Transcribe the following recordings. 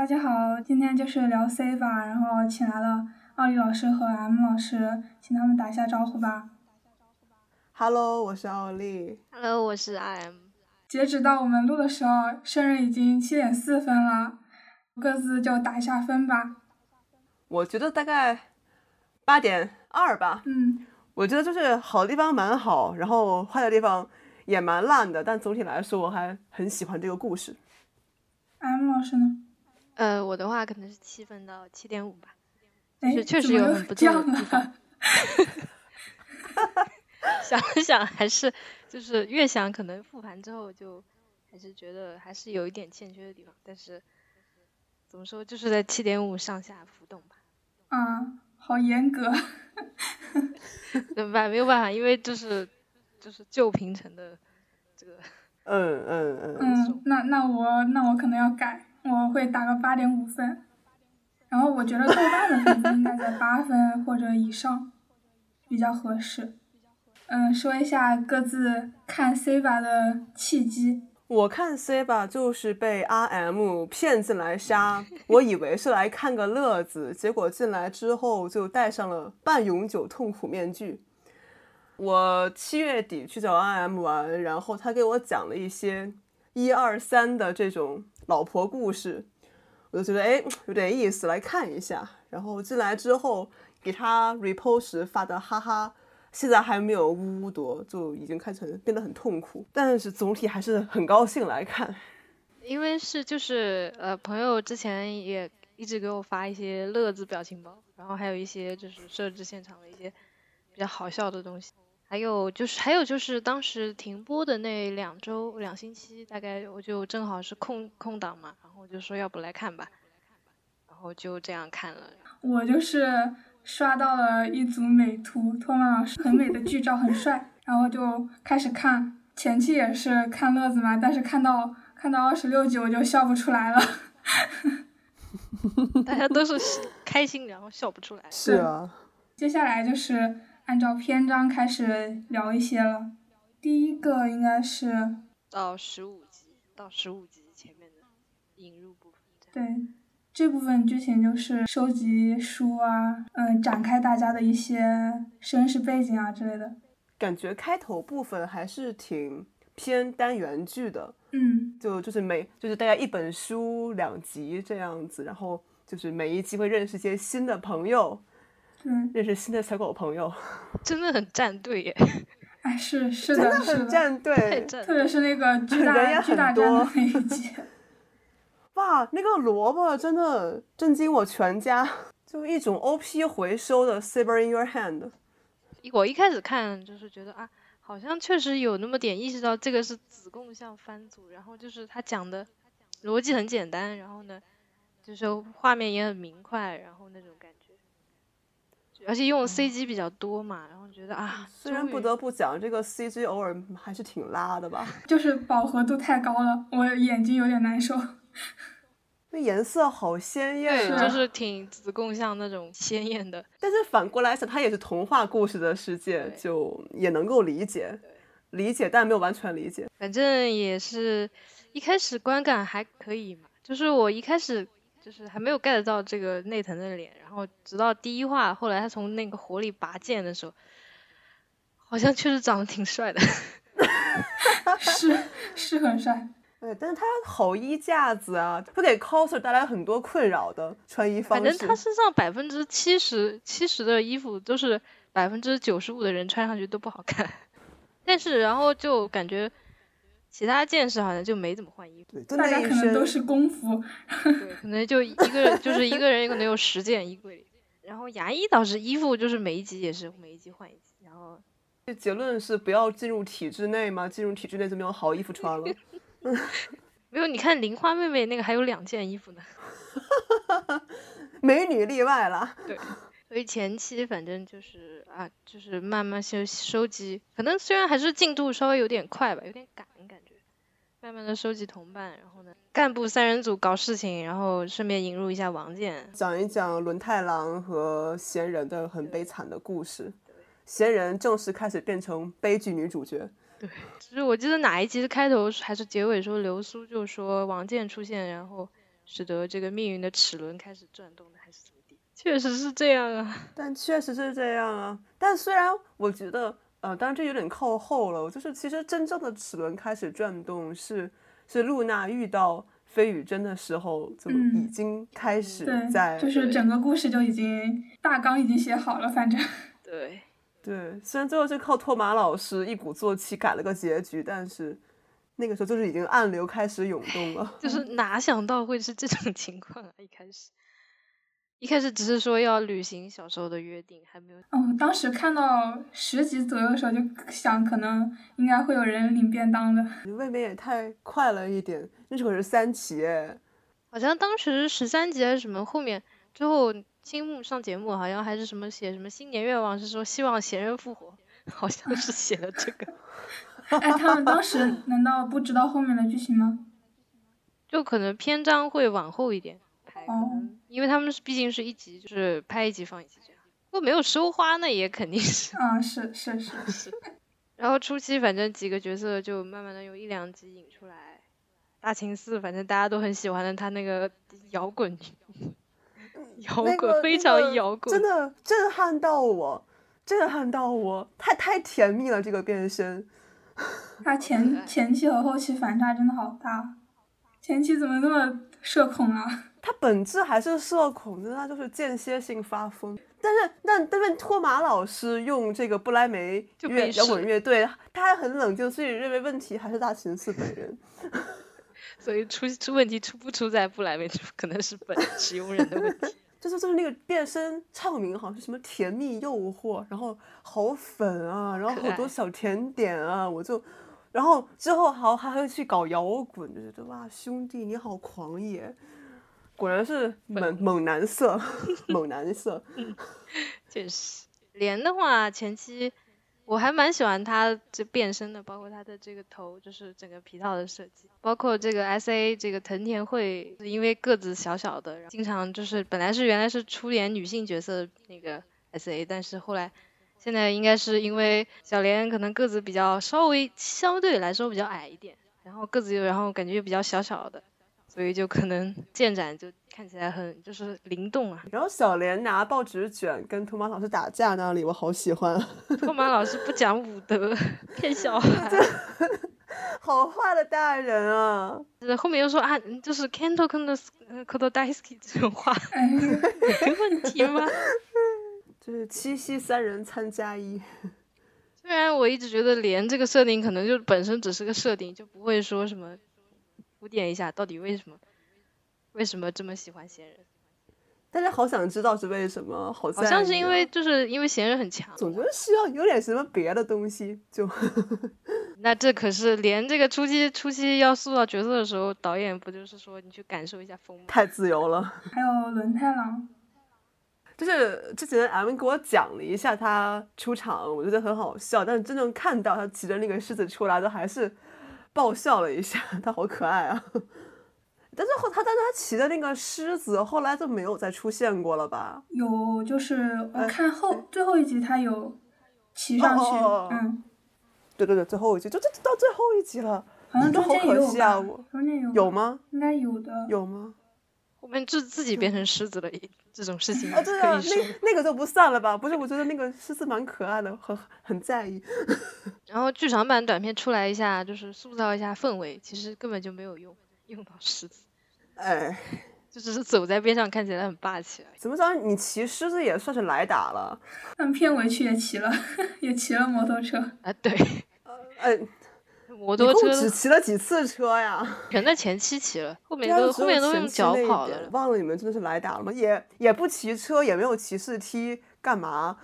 大家好，今天就是聊 C 吧，然后请来了奥利老师和 M 老师，请他们打一下招呼吧。Hello，我是奥利。Hello，我是 M。截止到我们录的时候，生日已经七点四分了，各自就打一下分吧。我觉得大概八点二吧。嗯，我觉得就是好的地方蛮好，然后坏的地方也蛮烂的，但总体来说我还很喜欢这个故事。M 老师呢？呃，我的话可能是七分到七点五吧，就是确实有很不这错的地方。想了想，还是就是越想，可能复盘之后就还是觉得还是有一点欠缺的地方，但是怎么说，就是在七点五上下浮动吧。嗯，好严格。怎么办？没有办法，因为就是就是旧平成的这个，嗯嗯嗯，嗯，那那我那我可能要改，我会打个八点五分。然后我觉得豆瓣的分应该在八分或者以上，比较合适。嗯，说一下各自看 C 吧的契机。我看 C 吧就是被 RM 骗进来杀，我以为是来看个乐子，结果进来之后就戴上了半永久痛苦面具。我七月底去找 RM 玩，然后他给我讲了一些一二三的这种老婆故事，我就觉得哎有点意思，来看一下。然后进来之后给他 repost 时发的哈哈，现在还没有呜呜多，就已经看成变得很痛苦，但是总体还是很高兴来看。因为是就是呃朋友之前也一直给我发一些乐子表情包，然后还有一些就是设置现场的一些比较好笑的东西，还有就是还有就是当时停播的那两周两星期，大概我就正好是空空档嘛，然后我就说要不来看吧，然后就这样看了。我就是刷到了一组美图，托马老师很美的剧照，很帅，然后就开始看。前期也是看乐子嘛，但是看到看到二十六集我就笑不出来了。大家都是开心，然后笑不出来。是啊，接下来就是按照篇章开始聊一些了。第一个应该是到十五集到十五集前面的引入部分。对这部分剧情就是收集书啊，嗯、展开大家的一些身世背景啊之类的。感觉开头部分还是挺偏单元剧的，嗯，就就是每就是大家一本书两集这样子，然后就是每一集会认识一些新的朋友，对，认识新的小狗朋友，真的很站队耶，哎，是是的，是的，很站队。特别是那个 巨人也大巨很多大战的那一集，哇，那个萝卜真的震惊我全家，就一种 OP 回收的 Saber in Your Hand。我一开始看就是觉得啊，好像确实有那么点意识到这个是子贡像番组，然后就是他讲的逻辑很简单，然后呢，就是画面也很明快，然后那种感觉，而且用 CG 比较多嘛，然后觉得啊，虽然不得不讲，这个 CG 偶尔还是挺拉的吧，就是饱和度太高了，我眼睛有点难受。那颜色好鲜艳！就是挺子贡像那种鲜艳的，但是反过来想，它也是童话故事的世界，就也能够理解，理解，但没有完全理解。反正也是一开始观感还可以嘛，就是我一开始就是还没有 get 到这个内藤的脸，然后直到第一话，后来他从那个火里拔剑的时候，好像确实长得挺帅的。是是很帅，对，但是他好衣架子啊，会给 coser 带来很多困扰的穿衣方式。反正他身上百分之七十七十的衣服都是百分之九十五的人穿上去都不好看，但是然后就感觉其他剑士好像就没怎么换衣服，对，大家可能都是功夫，对，可能就一个人就是一个人可能有十件衣柜里，然后牙医倒是衣服就是每一集也是每一集换一集，然后这结论是不要进入体制内嘛，进入体制内就没有好衣服穿了。没有你看玲花妹妹那个还有两件衣服呢，美女例外了。对，所以前期反正就是啊，就是慢慢收收集，可能虽然还是进度稍微有点快吧，有点赶感觉，慢慢的收集同伴，然后呢，干部三人组搞事情，然后顺便引入一下王健，讲一讲轮太郎和闲人的很悲惨的故事。闲人正式开始变成悲剧女主角。对就是我记得哪一集的开头还是结尾说流苏就说王健出现，然后使得这个命运的齿轮开始转动的，还是怎么地？确实是这样啊。但确实是这样啊。但虽然我觉得，呃，当然这有点靠后了。就是其实真正的齿轮开始转动是是露娜遇到飞羽真的时候就已经开始在，就是整个故事就已经大纲已经写好了，反正。对。对，虽然最后是靠托马老师一鼓作气改了个结局，但是那个时候就是已经暗流开始涌动了。就是哪想到会是这种情况啊！一开始，一开始只是说要履行小时候的约定，还没有。哦，当时看到十集左右的时候，就想可能应该会有人领便当的。未免也太快了一点，那时候是三集哎。好像当时十三集还是什么，后面之后。青木上节目好像还是什么写什么新年愿望，是说希望闲人复活，好像是写了这个。哎，他们当时难道不知道后面的剧情吗？就可能篇章会往后一点拍，哦，因为他们是毕竟是一集，就是拍一集放一集这样。如果没有收花，那也肯定是。啊，是是是 是。然后初期反正几个角色就慢慢的用一两集引出来，大秦寺反正大家都很喜欢的他那个 摇滚。摇滚非常摇滚，真的震撼到我，震撼到我，太太甜蜜了这个变身。他前前期和后期反差真的好大，前期怎么那么社恐啊？他本质还是社恐，那他就是间歇性发疯。但是但但是托马老师用这个不莱梅乐摇滚乐队，他还很冷静，所以认为问题还是大秦寺本人。所以出出问题出不出在不莱梅，可能是本使用人的问题。就是就是那个变身唱名好像是什么甜蜜诱惑，然后好粉啊，然后好多小甜点啊，我就，然后之后好还会去搞摇滚，就觉得哇兄弟你好狂野，果然是猛猛男色，猛男色，确实，莲的话前期。我还蛮喜欢他这变身的，包括他的这个头，就是整个皮套的设计，包括这个 S A 这个藤田惠，因为个子小小的，经常就是本来是原来是出演女性角色那个 S A，但是后来现在应该是因为小莲可能个子比较稍微相对来说比较矮一点，然后个子又然后感觉又比较小小的。所以就可能建盏就看起来很就是灵动啊。然后小莲拿报纸卷跟托马老师打架那里，我好喜欢。托马老师不讲武德，骗小孩，好坏的大人啊！后面又说啊，就是 Kanto Kanto Koto Daisuke 这种话，没问题吗？就是七夕三人参加一。虽然我一直觉得莲这个设定可能就本身只是个设定，就不会说什么。铺垫一下，到底为什么？为什么这么喜欢闲人？大家好想知道是为什么，好像是因为就是因为闲人很强，总觉得需要有点什么别的东西。就 那这可是连这个初期初期要塑造角色的时候，导演不就是说你去感受一下风吗？太自由了。还有轮太郎，就是之前 M 给我讲了一下他出场，我觉得很好笑，但是真正看到他骑着那个狮子出来的还是。爆笑了一下，他好可爱啊！但是后他，但是他骑的那个狮子后来就没有再出现过了吧？有，就是我看后最后一集他有骑上去，嗯，对对对，最后一集就这到最后一集了，好像中间有吧？中间有有吗？应该有的，有吗？我们就自己变成狮子了，这种事情 啊，对啊，那那个就不算了吧？不是，我觉得那个狮子蛮可爱的，很很在意。然后剧场版短片出来一下，就是塑造一下氛围，其实根本就没有用用到狮子，哎，就只是走在边上看起来很霸气。怎么着？你骑狮子也算是来打了？但片尾曲也骑了，也骑了摩托车。啊，对，呃。摩托车只骑了几次车呀？全在前期骑了，后面都后面都用脚跑了。忘了你们真的是来打了吗？也也不骑车，也没有骑士踢，干嘛？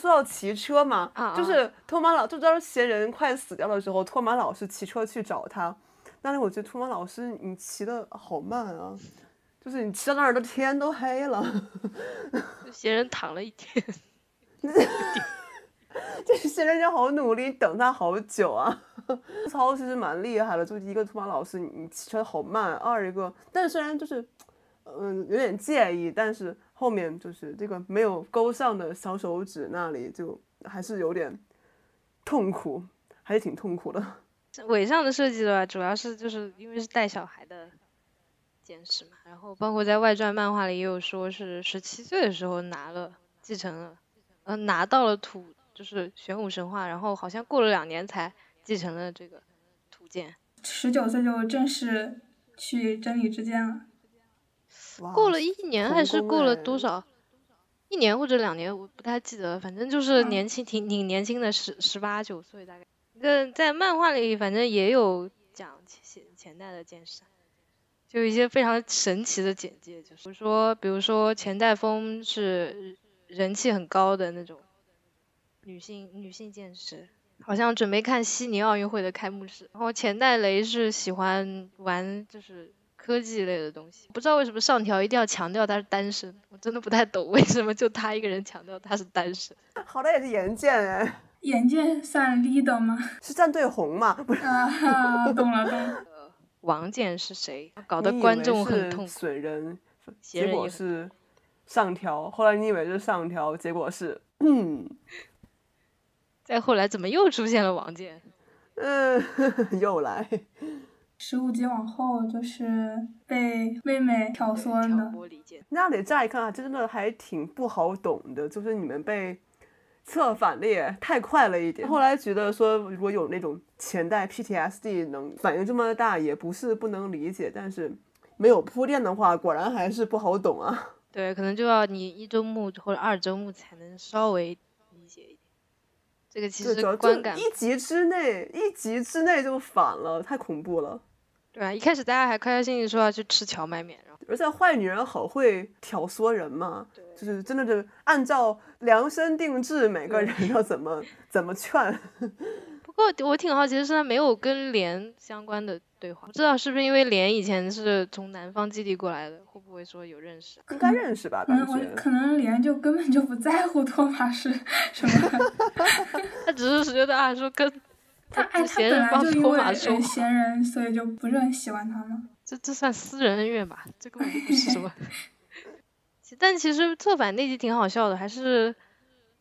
说到骑车嘛，就是托马老，就当时闲人快死掉的时候，托马老师骑车去找他。但是我觉得托马老师你骑的好慢啊，就是你骑到那儿都天都黑了。闲人躺了一天。这闲人就好努力，等他好久啊！操，其实蛮厉害的。就一个托马老师，你骑车好慢；二一个，但是虽然就是，嗯，有点介意，但是后面就是这个没有勾上的小手指那里，就还是有点痛苦，还是挺痛苦的。尾上的设计的话，主要是就是因为是带小孩的剑士嘛，然后包括在外传漫画里也有说是十七岁的时候拿了继承了，呃拿到了土就是玄武神话，然后好像过了两年才继承了这个图鉴。十九岁就正式去真理之剑了。哇过了一年还是过了哎多少？一年或者两年，我不太记得，反正就是嗯年轻，挺挺年轻的，十十八九岁大概。在在漫画里，反正也有讲前前代的剑士，就一些非常神奇的简介，就是比如说，比如说前代风是人气很高的那种女性女性剑士，好像准备看悉尼奥运会的开幕式。然后钱代雷是喜欢玩就是科技类的东西，不知道为什么上条一定要强调他是单身，我真的不太懂为什么就他一个人强调他是单身。好歹也是岩剑哎，眼剑算 leader 吗？是战队红嘛？不是，啊，懂了懂了。王健是谁？搞得观众很痛苦。损人，结果是上条，后来你以为是上条，结果是嗯再后来怎么又出现了王健？嗯，又来。十五集往后就是被妹妹挑唆的，挑拨离间。那得乍一看啊，真的还挺不好懂的，就是你们被策反的也太快了一点。后来觉得说，如果有那种前代 PTSD 能反应这么大，也不是不能理解，但是没有铺垫的话，果然还是不好懂啊。对，可能就要你一周目或者二周目才能稍微理解一点。这个其实要观感一集之内，一集之内就反了，太恐怖了。对啊，一开始大家还开开心心说要去吃荞麦面，然后而且坏女人好会挑唆人嘛，就是真的是按照量身定制，每个人要怎么 怎么劝。不过我挺好奇的是，他没有跟莲相关的对话，不知道是不是因为莲以前是从南方基地过来的，会不会说有认识？应该认识吧？嗯，我感觉。可能莲就根本就不在乎托马是什么，他只是觉得啊，说跟他哎，他闲人本来就因为 闲人，所以就不是很喜欢他嘛。这这算私人恩怨吧？这根本就不是什么。其但其实策反那集挺好笑的，还是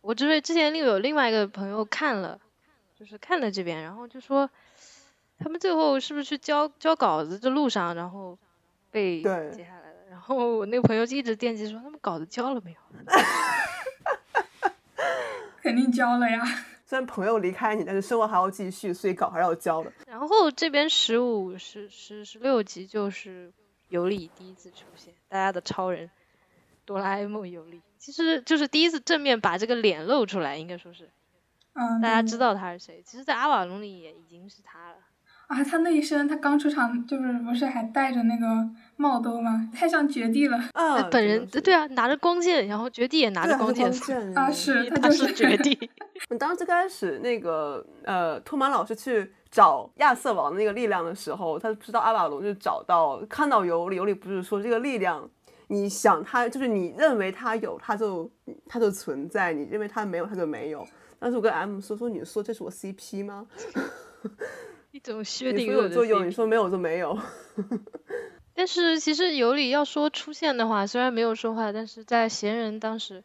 我之为之前另有另外一个朋友看了，就是看了这边，然后就说他们最后是不是去交交稿子的路上，然后被对接下来了。然后我那个朋友就一直惦记说他们稿子交了没有？肯定交了呀。虽然朋友离开你，但是生活还要继续，所以稿还是要交的。然后这边十五、十十十六集就是尤里第一次出现，大家的超人哆啦 A 梦尤里，其实就是第一次正面把这个脸露出来，应该说是嗯，大家知道他是谁。其实，在阿瓦隆里也已经是他了。啊，他那一身，他刚出场就是不是还戴着那个帽兜吗？太像绝地了啊，呃本人对啊，拿着光剑，然后绝地也拿着光剑，剑啊！是他他就是绝地。我当时最开始那个呃，托马老师去找亚瑟王的那个力量的时候，他知道阿瓦隆就找到看到尤里，尤里不是说这个力量，你想他就是你认为他有，他就他就存在；你认为他没有，他就没有。当时我跟 M 说说，你说这是我 CP 吗？一种薛你定谔的说有就有，CP 你说没有就没有。但是其实尤里要说出现的话，虽然没有说话，但是在闲人当时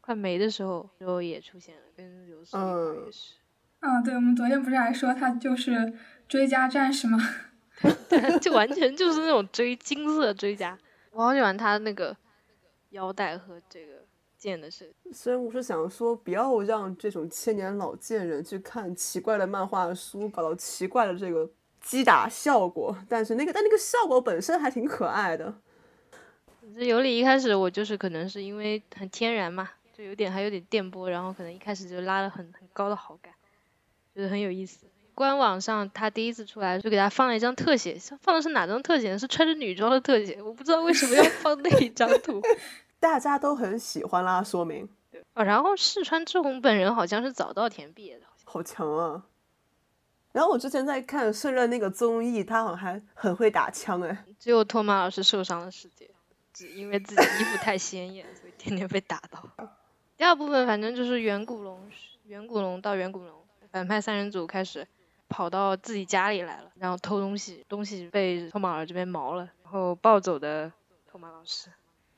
快没的时候，就也出现了，跟刘思嗯也是。嗯，对，我们昨天不是还说他就是追加战士吗？就完全就是那种追金色追加，我好喜欢他那个腰带和这个剑的设计。虽然我是想说，不要让这种千年老贱人去看奇怪的漫画书，搞到奇怪的这个击打效果，但是那个但那个效果本身还挺可爱的。这尤里一开始我就是可能是因为很天然嘛，就有点还有点电波，然后可能一开始就拉了很很高的好感，觉得很有意思。官网上他第一次出来就给他放了一张特写，放的是哪张特写呢？是穿着女装的特写，我不知道为什么要放那一张图。大家都很喜欢啦，说明哦，然后四川志宏本人好像是早稻田毕业的，好强啊。然后我之前在看胜任那个综艺，他好像还很会打枪哎。只有托马老师受伤的世界，只因为自己衣服太鲜艳，所以天天被打到。第二部分反正就是远古龙，远古龙到远古龙，反派三人组开始跑到自己家里来了，然后偷东西，东西被托马尔这边毛了，然后暴走的托马老师。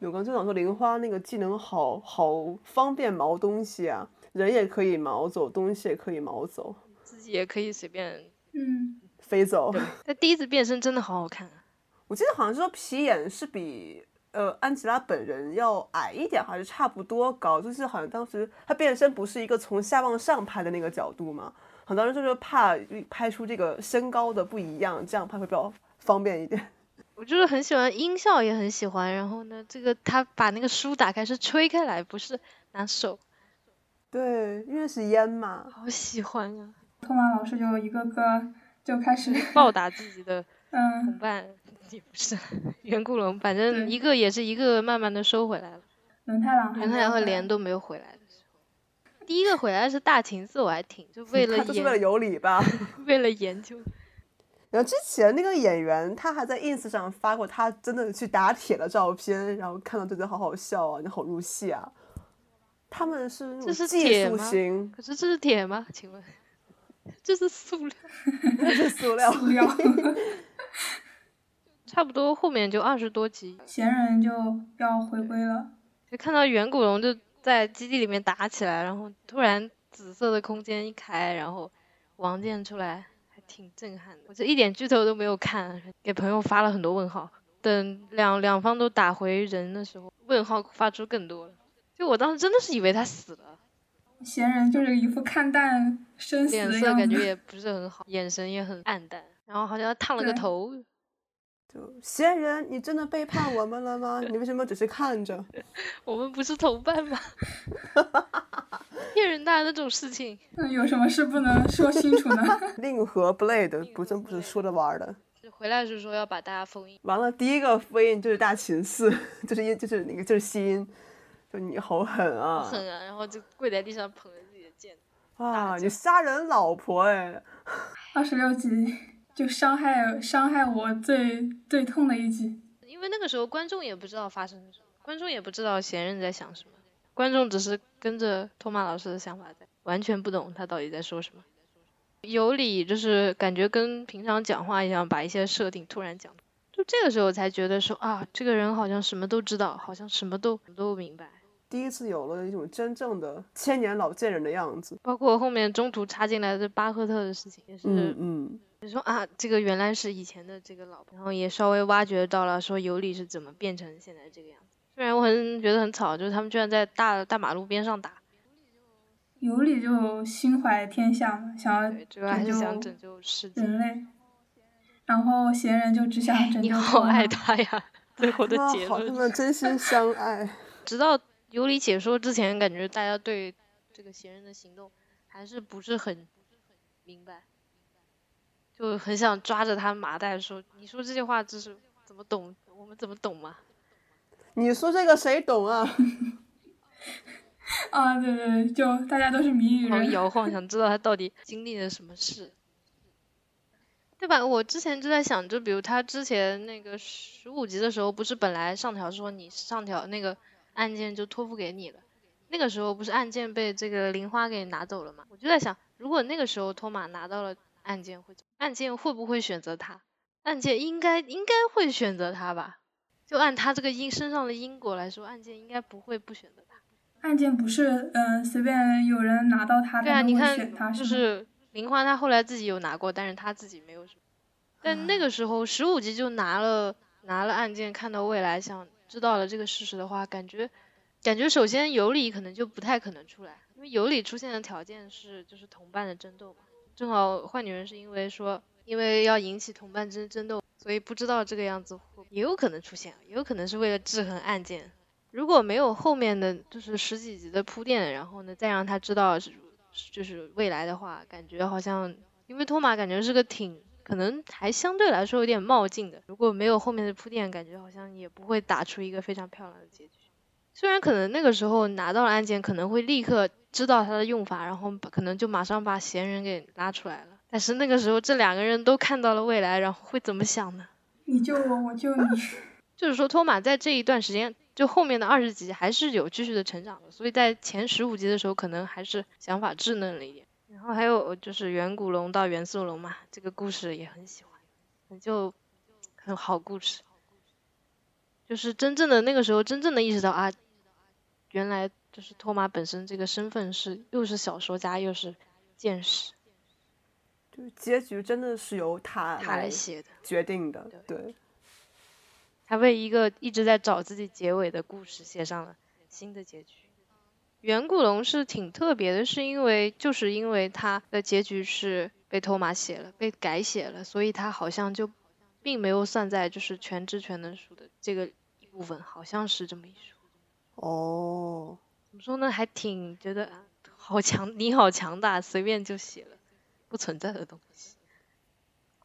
我刚就想说，玲花那个技能好好方便毛东西啊，人也可以毛走，东西也可以毛走。自己也可以随便嗯，飞走。他第一次变身真的好好看啊！我记得好像说皮眼是比呃安吉拉本人要矮一点，还是差不多高？就是好像当时他变身不是一个从下往上拍的那个角度嘛，很多人就是怕拍出这个身高的不一样，这样拍会比较方便一点。我就是很喜欢音效，也很喜欢。然后呢，这个他把那个书打开是吹开来，不是拿手。对，因为是烟嘛。好喜欢啊！托马老师就一个个就开始 暴打自己的嗯同伴，也不是圆咕龙，反正一个也是一个慢慢的收回来了。轮太郎和莲都没有回来的时候，第一个回来是大秦寺，我还挺就为 了他就是为了有理吧。为了研究。然后之前那个演员，他还在 ins 上发过他真的去打铁的照片，然后看到觉得好好笑啊，你好入戏啊。他们是这是技术铁吗型，可是这是铁吗？请问，这是塑料？这是塑料。塑料，差不多后面就二十多集，闲人就要回归了。就看到远古龙就在基地里面打起来，然后突然紫色的空间一开，然后王建出来，还挺震撼的。我这一点剧透都没有看，给朋友发了很多问号。等两两方都打回人的时候，问号发出更多了。就我当时真的是以为他死了，闲人就是一副看淡生死脸的样子。色感觉 也不是很好，眼神也很暗淡，然后好像烫了个头。就闲人，你真的背叛我们了吗？你为什么只是看着？我们不是同伴吗？骗人的那种事情。那，有什么事不能说清楚呢？令和 Blade 不真不是说着玩儿的。就回来是说要把大家封印，完了，第一个封印就是大秦寺，就是一就是那个就是西音，就你好狠啊！狠啊！然后就跪在地上捧着自己的剑。啊，你杀人老婆哎！二十六集就伤害伤害我最最痛的一集。因为那个时候观众也不知道发生了什么，观众也不知道贤人在想什么，观众只是跟着托马老师的想法在，完全不懂他到底在说什么。有理就是感觉跟平常讲话一样，把一些设定突然讲，就这个时候才觉得说啊，这个人好像什么都知道，好像什么都都明白。第一次有了一种真正的千年老贱人的样子。包括后面中途插进来的巴赫特的事情，也是嗯嗯，就说啊，这个原来是以前的这个老婆，然后也稍微挖掘到了说尤里是怎么变成现在这个样子。虽然我很觉得很草，就是他们居然在大大马路边上打，尤里就心怀天下嘛，想要对，主要还是想拯拯救世界。人类，然后闲人就只想拯救你好爱他呀！最后的哇好，他结论，们真心相爱。直到尤里解说之前，感觉大家对这个闲人的行动还是不是很明白，就很想抓着他麻袋说：“你说这些话，就是怎么懂？我们怎么懂嘛？”你说这个谁懂啊？啊，对对对，就大家都是谜语狂人。摇晃，想知道他到底经历了什么事，对吧？我之前就在想，就比如他之前那个十五集的时候，不是本来上条说你上条那个案件就托付给你了，那个时候不是案件被这个玲花给拿走了嘛？我就在想，如果那个时候托马拿到了案件，会案件会不会选择他？案件应该应该会选择他吧？就按他这个因身上的因果来说，案件应该不会不选择他。案件不是嗯、呃随便有人拿到他，对啊，你看就是林欢他后来自己有拿过，但是他自己没有什么。但那个时候十五级就拿了拿了案件，看到未来，想知道了这个事实的话，感觉感觉首先尤里可能就不太可能出来，因为尤里出现的条件是就是同伴的争斗嘛，正好坏女人是因为说因为要引起同伴之争斗，所以不知道这个样子会也有可能出现，也有可能是为了制衡案件。如果没有后面的就是十几集的铺垫，然后呢再让他知道是就是未来的话，感觉好像因为托马感觉是个挺可能还相对来说有点冒进的，如果没有后面的铺垫，感觉好像也不会打出一个非常漂亮的结局。虽然可能那个时候拿到了案件，可能会立刻知道它的用法，然后可能就马上把嫌疑人给拉出来了。但是那个时候这两个人都看到了未来，然后会怎么想呢？你救我，我救你。就是说托马在这一段时间，就后面的二十集还是有继续的成长的，所以在前十五集的时候，可能还是想法稚嫩了一点。然后还有就是远古龙到元素龙嘛，这个故事也很喜欢，就很好故事。就是真正的那个时候，真正的意识到啊，原来就是托马本身这个身份是又是小说家又是剑士。就结局真的是由他他来写的，决定的，对。他为一个一直在找自己结尾的故事写上了新的结局。远古龙是挺特别的，是因为就是因为他的结局是被托马写了，被改写了，所以他好像就并没有算在就是全知全能书的这个一部分，好像是这么一说。哦，怎么说呢？还挺觉得好强，你好强大，随便就写了不存在的东西。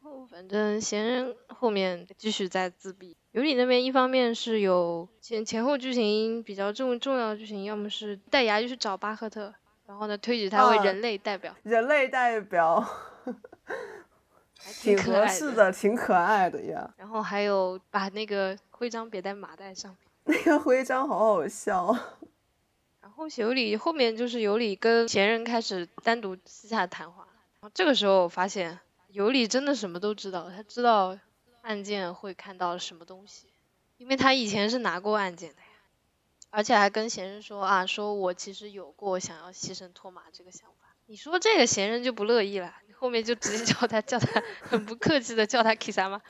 哦，反正闲人后面继续在自闭。尤里那边一方面是有前前后剧情比较重重要的剧情，要么是戴牙就去找巴赫特，然后呢推举他为人类代表。人类代表，挺合适的，挺可爱的呀。然后还有把那个徽章别在马袋上面。那个徽章好好笑。然后尤里后面就是尤里跟前任开始单独私下谈话，然后这个时候我发现尤里真的什么都知道，他知道。案件会看到什么东西？因为他以前是拿过案件的呀，而且还跟贤人说啊，说我其实有过想要牺牲托马这个想法。你说这个贤人就不乐意了，后面就直接叫他叫他很不客气的叫他 Kisa 吗？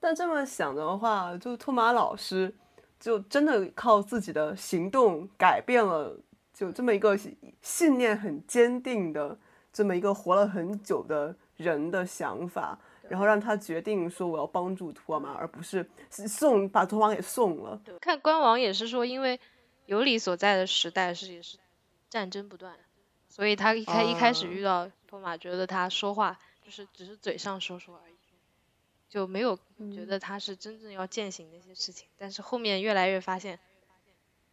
但这么想的话，就托马老师就真的靠自己的行动改变了，就这么一个信念很坚定的这么一个活了很久的人的想法。然后让他决定说我要帮助托马，而不是送把托马给送了。看官网也是说，因为尤里所在的时代是也是战争不断，所以他一开一开始遇到托马，觉得他说话就是只是嘴上说说而已，就没有觉得他是真正要践行那些事情。但是后面越来越发现，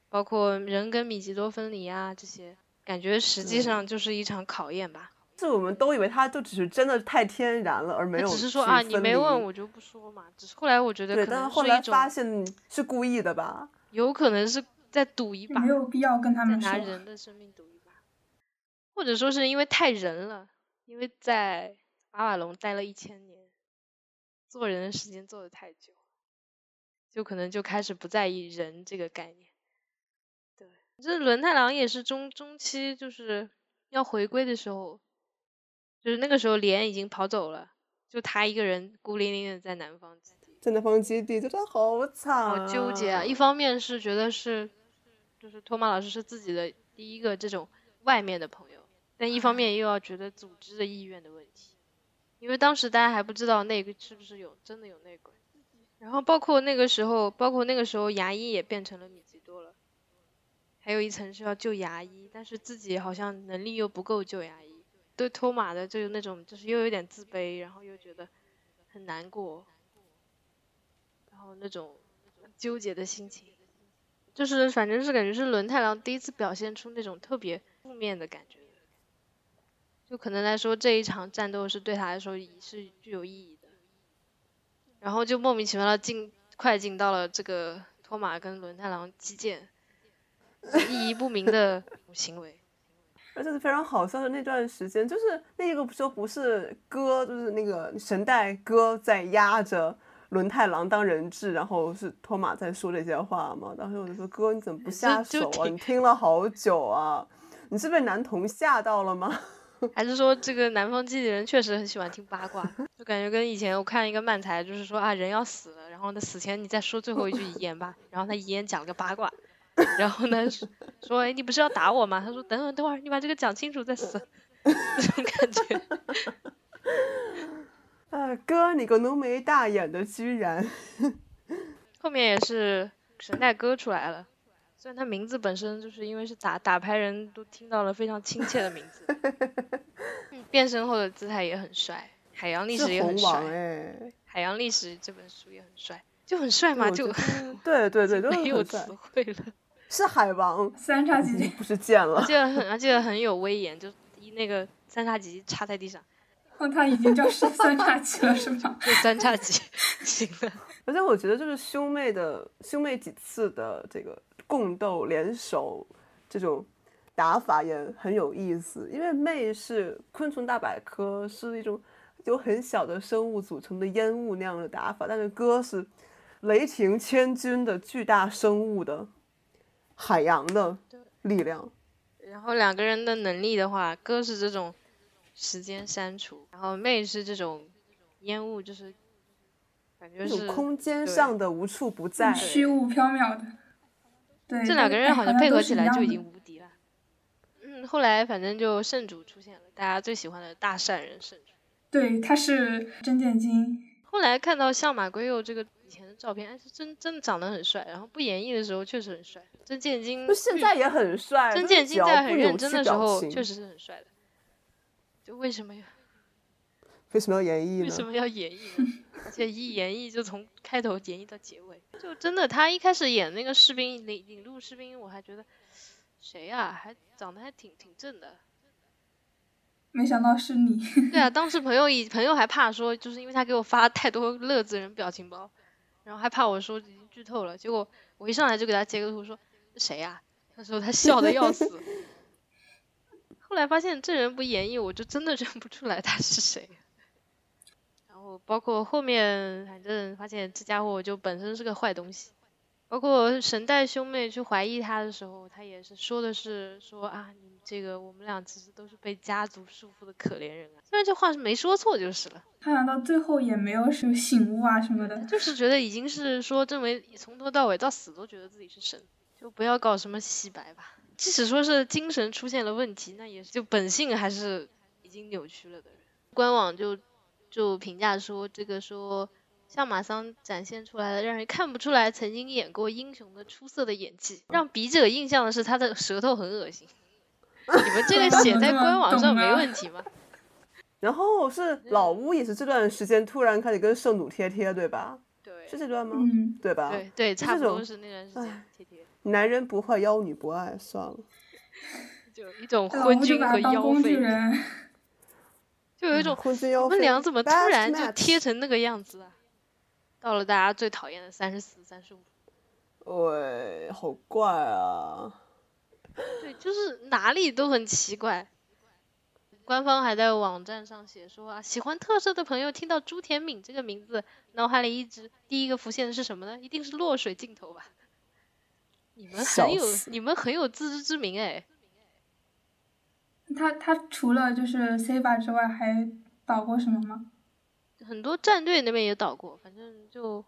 包括人跟米奇多分离啊这些，感觉实际上就是一场考验吧。这我们都以为他就只是真的太天然了，而没有只是说啊，你没问我就不说嘛。只是后来我觉得可能后来发现是故意的吧？有可能是在赌一把，没有必要跟他们拿人的生命赌一把，或者说是因为太人了，因为在阿瓦隆待了一千年，做人的时间做的太久，就可能就开始不在意人这个概念。对，这轮太郎也是中中期就是要回归的时候。就是那个时候，莲已经跑走了，就他一个人孤零零的在南方基地，在南方基地真的好惨，好纠结啊！一方面是觉得是，就是托马老师是自己的第一个这种外面的朋友，但一方面又要觉得组织的意愿的问题，因为当时大家还不知道那个是不是有真的有内鬼，然后包括那个时候，包括那个时候牙医也变成了米奇多了，还有一层是要救牙医，但是自己好像能力又不够救牙医。对托马的就有那种，就是又有点自卑，然后又觉得很难过，然后那种纠结的心情，就是反正是感觉是轮太郎第一次表现出那种特别负面的感觉，就可能来说这一场战斗是对他来说是具有意义的，然后就莫名其妙的进快进到了这个托马跟轮太郎击剑，意义不明的行为。而且是非常好笑的那段时间，就是那个时候不是哥，就是那个神代哥在压着轮太郎当人质，然后是托马在说这些话嘛？当时我就说哥你怎么不下手啊？你听了好久啊，你是被男童吓到了吗？还是说这个南方基地人确实很喜欢听八卦？就感觉跟以前我看一个漫才，就是说啊人要死了，然后呢死前你再说最后一句遗言吧，然后他遗言讲了个八卦。然后呢，说哎，你不是要打我吗？他说等等等会儿，你把这个讲清楚再死，这种感觉。啊，哥，你个浓眉大眼的，居然。后面也是神代哥出来了，虽然他名字本身就是因为是打打牌人都听到了非常亲切的名字。变身后的姿态也很帅，海洋历史也很帅。海洋历史这本书也很帅，就很帅嘛，就对对对，没有词汇了。是海王三叉戟，不是剑了。记得很，记得很有威严，就一那个三叉戟插在地上。哦，他已经叫三叉戟了，是吗？就三叉戟，行了。而且我觉得，就是兄妹的兄妹几次的这个共斗联手这种打法也很有意思。因为妹是昆虫大百科，是一种由很小的生物组成的烟雾那样的打法，但是哥是雷霆千钧的巨大生物的。海洋的力量，然后两个人的能力的话，哥是这种时间删除，然后妹是这种烟雾，就是感觉是空间上的无处不在，虚无缥缈的。对，这两个人好像配合起来就已经无敌了。嗯，后来反正就圣主出现了，大家最喜欢的大善人圣主。对，他是真剑金。后来看到相马圭佑这个以前的照片，哎，是真真的长得很帅。然后不演绎的时候确实很帅。真剑金现在也很帅。真剑金在很认真的时候确实是很帅的。就为什么要为什么要演绎呢？为什么要演绎？而且一演绎就从开头演绎到结尾，就真的他一开始演那个士兵领领路士兵，我还觉得谁呀，还长得还挺挺正的。没想到是你。对啊，当时朋友以朋友还怕说，就是因为他给我发太多乐子人表情包，然后还怕我说已经剧透了。结果我一上来就给他截个图说谁呀？他说他笑的要死。后来发现这人不演绎，我就真的认不出来他是谁。包括后面，反正发现这家伙就本身是个坏东西。包括神代兄妹去怀疑他的时候，他也是说的是说啊，你这个我们俩其实都是被家族束缚的可怜人啊。虽然这话是没说错就是了。他想到最后也没有什么醒悟啊什么的，就是觉得已经是说认为从头到尾到死都觉得自己是神，就不要搞什么洗白吧。即使说是精神出现了问题，那也是就本性还是已经扭曲了的人。官网就就评价说，这个说像马桑展现出来的让人看不出来曾经演过英雄的出色的演技，让笔者印象的是他的舌头很恶心。你们这个写在官网上没问题吗？然后是老乌也是这段时间突然开始跟圣主贴贴，对吧？对，是这段吗？嗯，对吧？对对，差不多是那段时间贴贴。男人不坏，妖女不爱，算了。就一种昏君和妖妃，就有一种。我们俩怎么突然就贴成那个样子啊？到了大家最讨厌的三十四、三十五。喂，好怪啊！对，就是哪里都很奇怪。官方还在网站上写说啊，喜欢特色的朋友听到朱田敏这个名字，脑海里一直第一个浮现的是什么呢？一定是落水镜头吧。你们很有，你们很有自知之明哎。他他除了就是 C 吧之外，还导过什么吗？很多战队那边也导过，反正就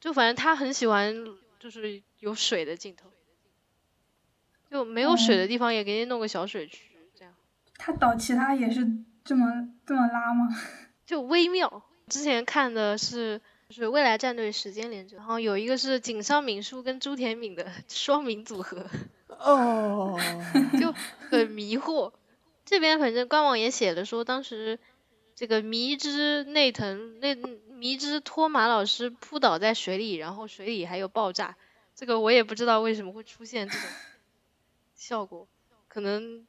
就反正他很喜欢就是有水的镜头，就没有水的地方也给你弄个小水区这样。他导其他也是这么这么拉吗？就微妙。之前看的是。就是未来战队时间连着，然后有一个是井上敏树跟朱田敏的双名组合，哦，就很迷惑。这边反正官网也写了说，当时这个迷之内藤那迷之托马老师扑倒在水里，然后水里还有爆炸，这个我也不知道为什么会出现这种 效果，可能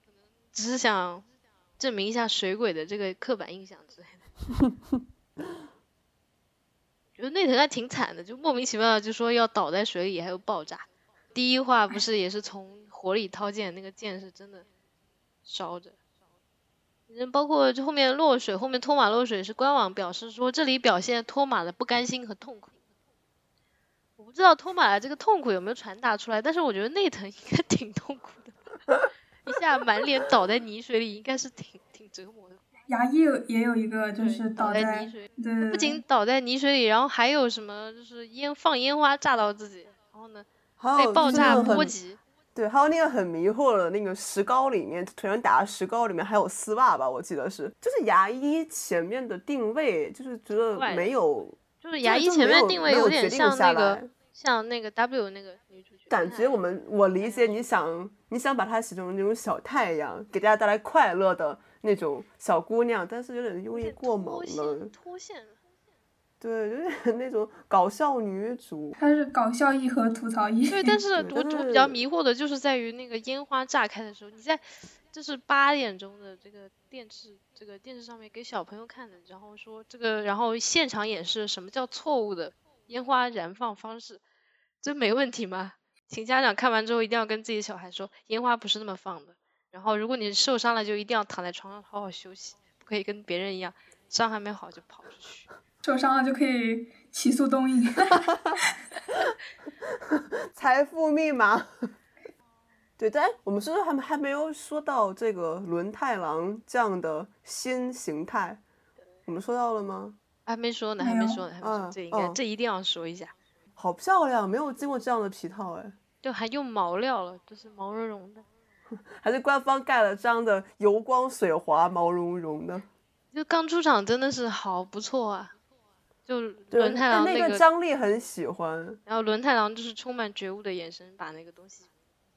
只是想证明一下水鬼的这个刻板印象之类的。觉得内藤还挺惨的，就莫名其妙的就说要倒在水里，还有爆炸。第一话不是也是从火里掏剑，那个剑是真的烧着。包括就后面落水，后面托马落水是官网表示说这里表现托马的不甘心和痛苦。我不知道托马的这个痛苦有没有传达出来，但是我觉得内藤应该 挺痛苦的，一下满脸倒在泥水里，应该是挺挺折磨的。牙医有也有一个，就是倒在泥水，对，不仅倒在泥水里，然后还有什么，就是烟放烟花炸到自己，然后呢，被爆炸波及。对，还有那个很迷惑的那个石膏里面，腿上打的石膏里面还有丝袜吧？我记得是，就是牙医前面的定位，就是觉得没有，就是牙医前面定位有点像那个，像那个 W 那个女主角。感觉我们我理解你想你想把它写成那种小太阳，给大家带来快乐的。那种小姑娘，但是有点用力过猛了，脱线了。对，就是 那种搞笑女主。她是搞笑一和吐槽一。对，但 是我我比较迷惑的就是在于那个烟花炸开的时候，你在就是八点钟的这个电视这个电视上面给小朋友看的，然后说这个，然后现场演示什么叫错误的烟花燃放方式，这没问题吗？请家长看完之后一定要跟自己小孩说，烟花不是那么放的。然后，如果你受伤了，就一定要躺在床上好好休息，不可以跟别人一样，伤还没好就跑出去。受伤了就可以起诉东映。财富密码。对，但我们是不是还还没有说到这个轮太郎这样的新形态？我们说到了吗？还没说呢，还没说呢，还没说，嗯这应该、嗯这一定要说一下。好漂亮，没有见过这样的皮套哎，就还用毛料了，就是毛茸茸的。还是官方盖了章的油光水滑、毛茸茸的。就刚出场真的是好不错啊！就，轮太郎，那个张力很喜欢。然后轮太郎就是充满觉悟的眼神，把那个东西，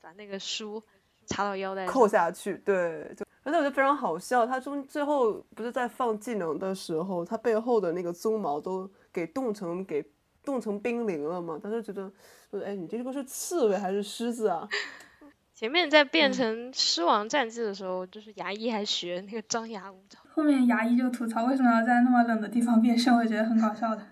把那个书插到腰带扣。下去，对，就而且我觉得非常好笑。他中最后不是在放技能的时候，他背后的那个鬃毛都给冻成给冻成冰凌了嘛？他就觉得，说哎，你这个是刺猬还是狮子啊？前面在变嗯成狮王战记的时候，就是牙医还学那个张牙舞爪。后面牙医就吐槽为什么要在那么冷的地方变身，我觉得很搞笑的。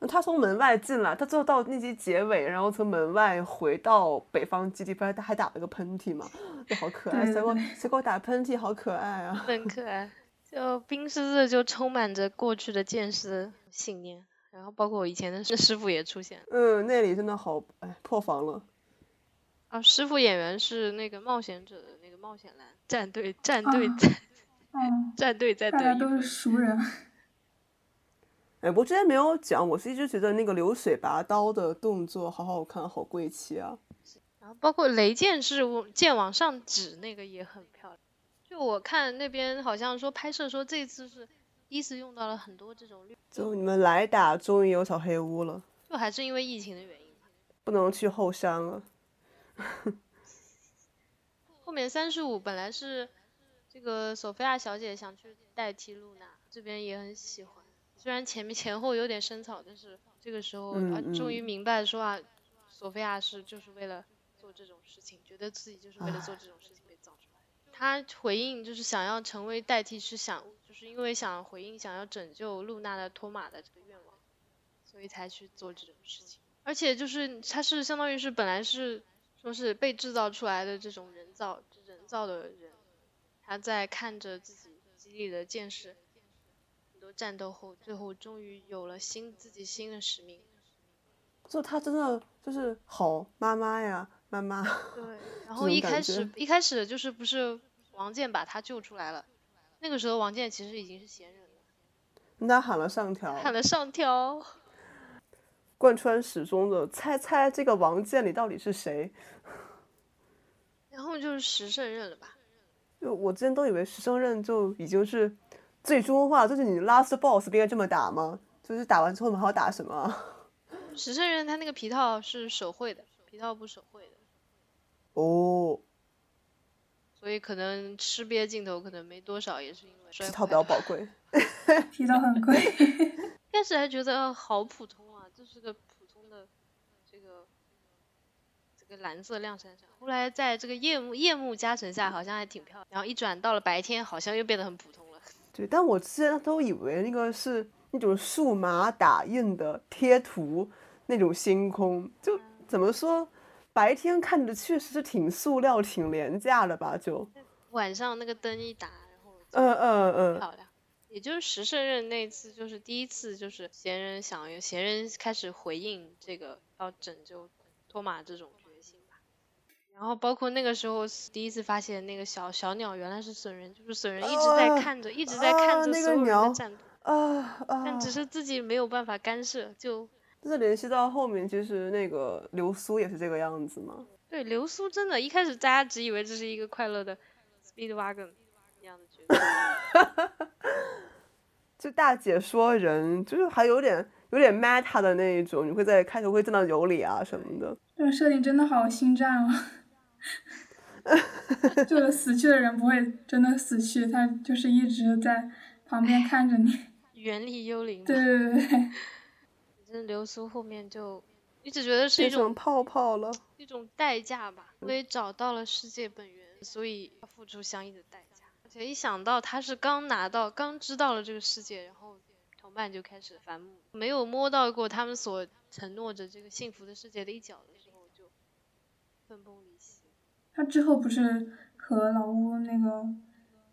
那他从门外进来，他最后到那集结尾，然后从门外回到北方基地，不是还打了个喷嚏嘛？就好可爱，结果结果打喷嚏，好可爱啊！很可爱。就冰狮子就充满着过去的剑师信念，然后包括我以前的师师傅也出现。嗯，那里真的好，哎，破防了。啊，师傅演员是那个冒险者的那个冒险蓝战队战队啊战、队在对。大家都是熟人。哎，不过之前没有讲，我是一直觉得那个流水拔刀的动作好好看，好贵气啊！然后包括雷剑是剑往上指那个也很漂亮。就我看那边好像说拍摄说这次是第一次用到了很多这种绿，就你们来打，终于有小黑屋了，就还是因为疫情的原因吧。不能去后山了。后面三十五本来是这个索菲亚小姐想去代替露娜，这边也很喜欢。虽然前面 前后有点生草，但是这个时候她啊，终于嗯明白说啊，索菲亚是就是为了做这种事情，觉得自己就是为了做这种事情被造出来。他回应就是想要成为代替，是想就是因为想回应想要拯救露娜的托马的这个愿望，所以才去做这种事情。而且就是他是相当于是本来是说是被制造出来的这种人造人造的人，他在看着自己激励的剑士很多战斗后，最后终于有了新自己新的使命。就他真的就是好妈妈呀，妈妈。对，然后一开始一开始就是不是王健把他救出来了，那个时候王健其实已经是闲人了，跟他喊了上条，喊了上挑。贯穿始终的猜猜这个王健里到底是谁？然后就是十胜任了吧？就我之前都以为十胜任就已经是最终话，就是你 last boss 不应该这么打吗？就是打完之后我们还要打什么啊？十胜任他那个皮套是手绘的，皮套不手绘的，哦，所以可能吃瘪镜头可能没多少，也是因为摔皮套比较宝贵。皮套很贵。开始还觉得呃好普通啊，就是个普通的这个这个蓝色亮闪闪。后来在这个夜幕夜幕加成下，好像还挺漂亮。然后一转到了白天，好像又变得很普通了。对，但我之前都以为那个是那种数码打印的贴图那种星空，就怎么说，白天看着确实是挺塑料、挺廉价的吧？就，晚上那个灯一打，然后嗯嗯嗯，漂亮。也就是十胜任那次，就是第一次，就是闲人想要闲人开始回应这个要拯救托马这种决心吧。然后包括那个时候第一次发现那个小小鸟原来是损人，就是损人一直在啊看着，一直在看啊那个着所有人鸟的战斗，啊啊！但只是自己没有办法干涉。就这联系到后面，其实那个流苏也是这个样子嘛。对流苏真的，一开始大家只以为这是一个快乐的 Speedwagon 一样的角色。就大姐说人，就是还有点有点 meta 的那一种，你会在开头会见到尤里啊什么的。这个设定真的好心战哦。就是死去的人不会真的死去，他就是一直在旁边看着你。原力幽灵嘛，对对对对，反正流苏后面就你只觉得是一种泡泡了。一种代价吧，因为找到了世界本源，所以要付出相应的代价。而且一想到他是刚拿到、刚知道了这个世界，然后同伴就开始反目，没有摸到过他们所承诺着这个幸福的世界的一角的时候，就分崩离析。他之后不是和老乌那个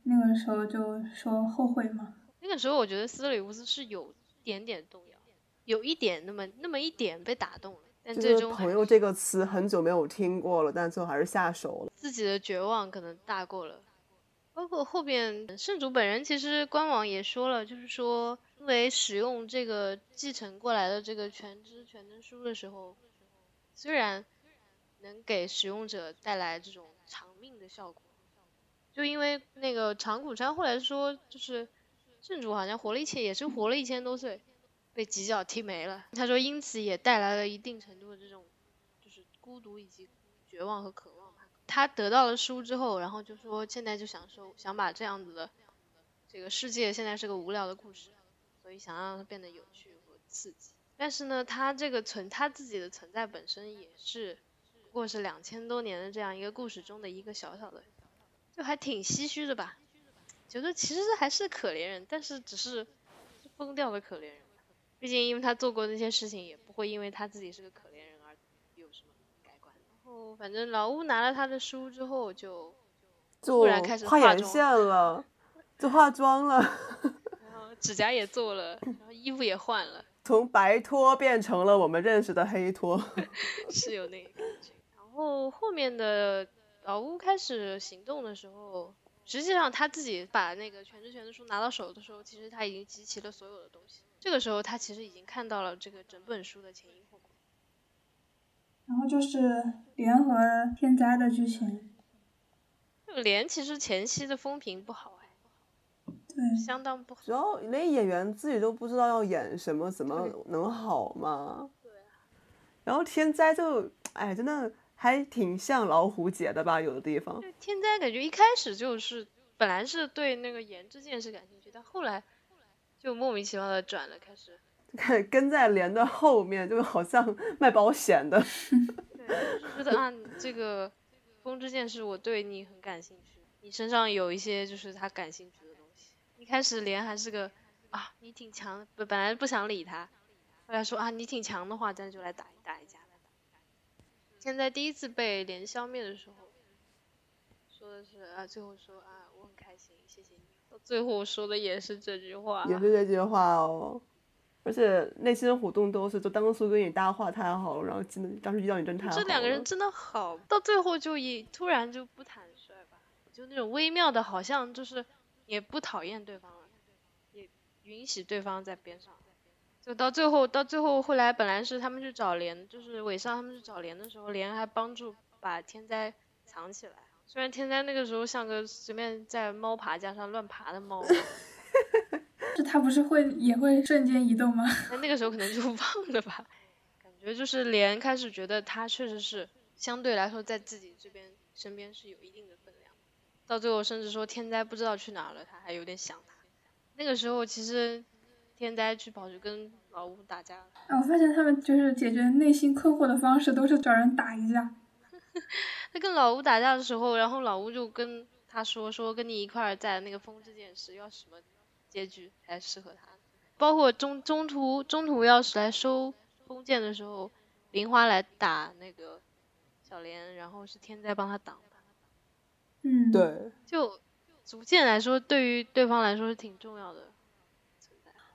那个时候就说后悔吗？那个时候，我觉得斯特里乌斯是有一点点动摇，有一点那么那么一点被打动了，但最终朋友这个词很久没有听过了，但最后还是下手了。自己的绝望可能大过了。包括后边圣主本人，其实官网也说了，就是说，因为使用这个继承过来的这个全知全能书的时候，虽然能给使用者带来这种长命的效果，就因为那个长谷川后来说，就是圣主好像活了一千，也是活了一千多岁，被几脚踢没了。他说，因此也带来了一定程度的这种，就是孤独以及绝望和渴望。他得到了书之后，然后就说现在就想说想把这样子的这个世界现在是个无聊的故事，所以想让它变得有趣和刺激。但是呢，他这个存他自己的存在本身也是不过是两千多年的这样一个故事中的一个小小的，就还挺唏嘘的吧。觉得其实还是可怜人，但是只是疯掉的可怜人。毕竟因为他做过那些事情，也不会因为他自己是个可怜人而有什么改观。然后反正老乌拿了他的书之后就就然开始画线了，就化妆了，然后指甲也做了，然后衣服也换了，从白托变成了我们认识的黑托。是有那个感觉。然后后面的老乌开始行动的时候，实际上他自己把那个全知全的书拿到手的时候，其实他已经集齐了所有的东西。这个时候他其实已经看到了这个整本书的前因后果。然后就是联合天灾的剧情，这个连其实前期的风评不好哎，对，相当不好。主要连演员自己都不知道要演什么，怎么能好嘛？对啊。然后天灾就，哎，真的还挺像老虎姐的吧，有的地方。就天灾感觉一开始就是本来是对那个颜之剑是感兴趣，但后来就莫名其妙的转了，开始看 跟在连的后面，就好像卖保险的。觉得啊，这个风之剑是我对你很感兴趣，你身上有一些就是他感兴趣的东西。一开始连还是个啊，你挺强，本本来不想理他，后来说啊，你挺强的话，咱就来打一打一架。现在第一次被连消灭的时候，说的是啊，最后说啊，我很开心，谢谢你。到最后说的也是这句话，也是这句话哦。而且内心的活动都是，就当初跟你搭话太好了，然后真的当时遇到你真太好了。这两个人真的好，到最后就一突然就不坦率吧，就那种微妙的，好像就是也不讨厌对方了，也允许对方在边上。就到最后，到最后后来本来是他们去找莲，就是尾上他们去找莲的时候，莲还帮助把天灾藏起来。虽然天灾那个时候像个随便在猫爬架上乱爬的猫，就他不是会也会瞬间移动吗？那那个时候可能就忘了吧。感觉就是连开始觉得他确实是相对来说在自己这边身边是有一定的分量。到最后甚至说天灾不知道去哪儿了，他还有点想他。那个时候其实天灾去跑去跟老吴打架了。啊，我发现他们就是解决内心困惑的方式都是找人打一架。他跟老吴打架的时候，然后老吴就跟他说说跟你一块儿在那个风之剑时要什么结局才适合他。包括中中途中途要是来收弓箭的时候，林花来打那个小莲，然后是天灾帮他挡的。嗯，，对，就逐渐来说，对于对方来说是挺重要的。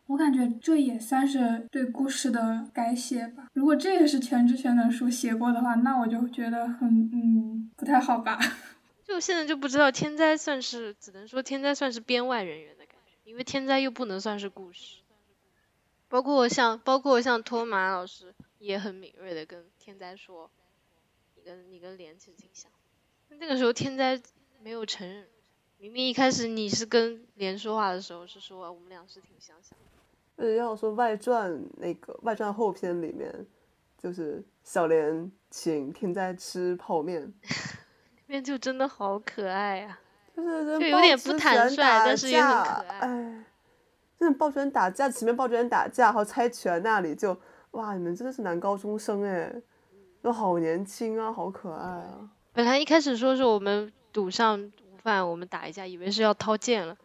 我感觉这也算是对故事的改写吧。如果这个是全智贤的书写过的话，那我就觉得很嗯不太好吧。就现在就不知道天灾算是，只能说天灾算是编外人员的因为天灾又不能算是故事。包括像包括像托马老师也很敏锐的跟天灾说，你跟你跟莲其实挺像。那个时候天灾没有承认，明明一开始你是跟莲说话的时候是说我们俩是挺相像的。呃，要说外传那个外传后篇里面，就是小莲请天灾吃泡面，那边就真的好可爱呀、就是跟就有点不坦率打但是也很架可爱哎，真的抱拳打架，前面抱拳打架，然后猜拳那里就哇，你们真的是男高中生哎，都好年轻啊，好可爱啊。本来一开始说是我们赌上午饭，我们打一架，以为是要掏剑了，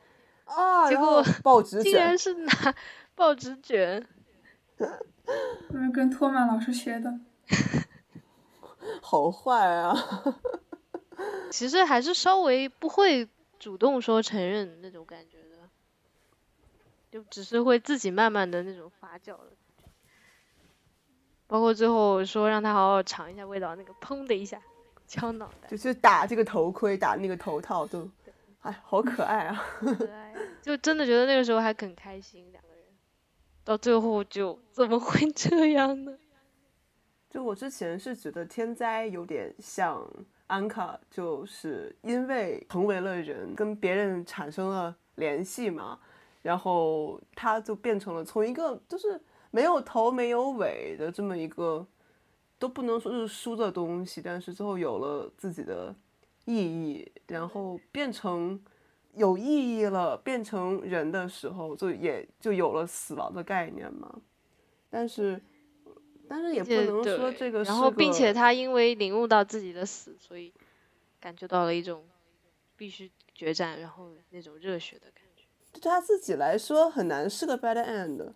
啊，结然后果抱直竟然，是拿报纸卷。我是跟托马老师学的。好坏啊！其实还是稍微不会主动说承认那种感觉的，就只是会自己慢慢的那种发酵了。包括最后说让他好好尝一下味道，那个砰的一下敲脑袋，就是打这个头盔，打那个头套都，哎，好可爱啊！可爱，就真的觉得那个时候还很开心，两个人，到最后就怎么会这样呢？就我之前是觉得天灾有点像安卡，就是因为成为了人，跟别人产生了联系嘛，然后他就变成了从一个就是没有头没有尾的这么一个，都不能说是书的东西，但是最后有了自己的意义，然后变成有意义了，变成人的时候，就也就有了死亡的概念嘛，但是。但是也不能说这个，然后并且他因为领悟到自己的死，所以感觉到了一种必须决战，然后那种热血的感觉。对他自己来说很难是个 bad end，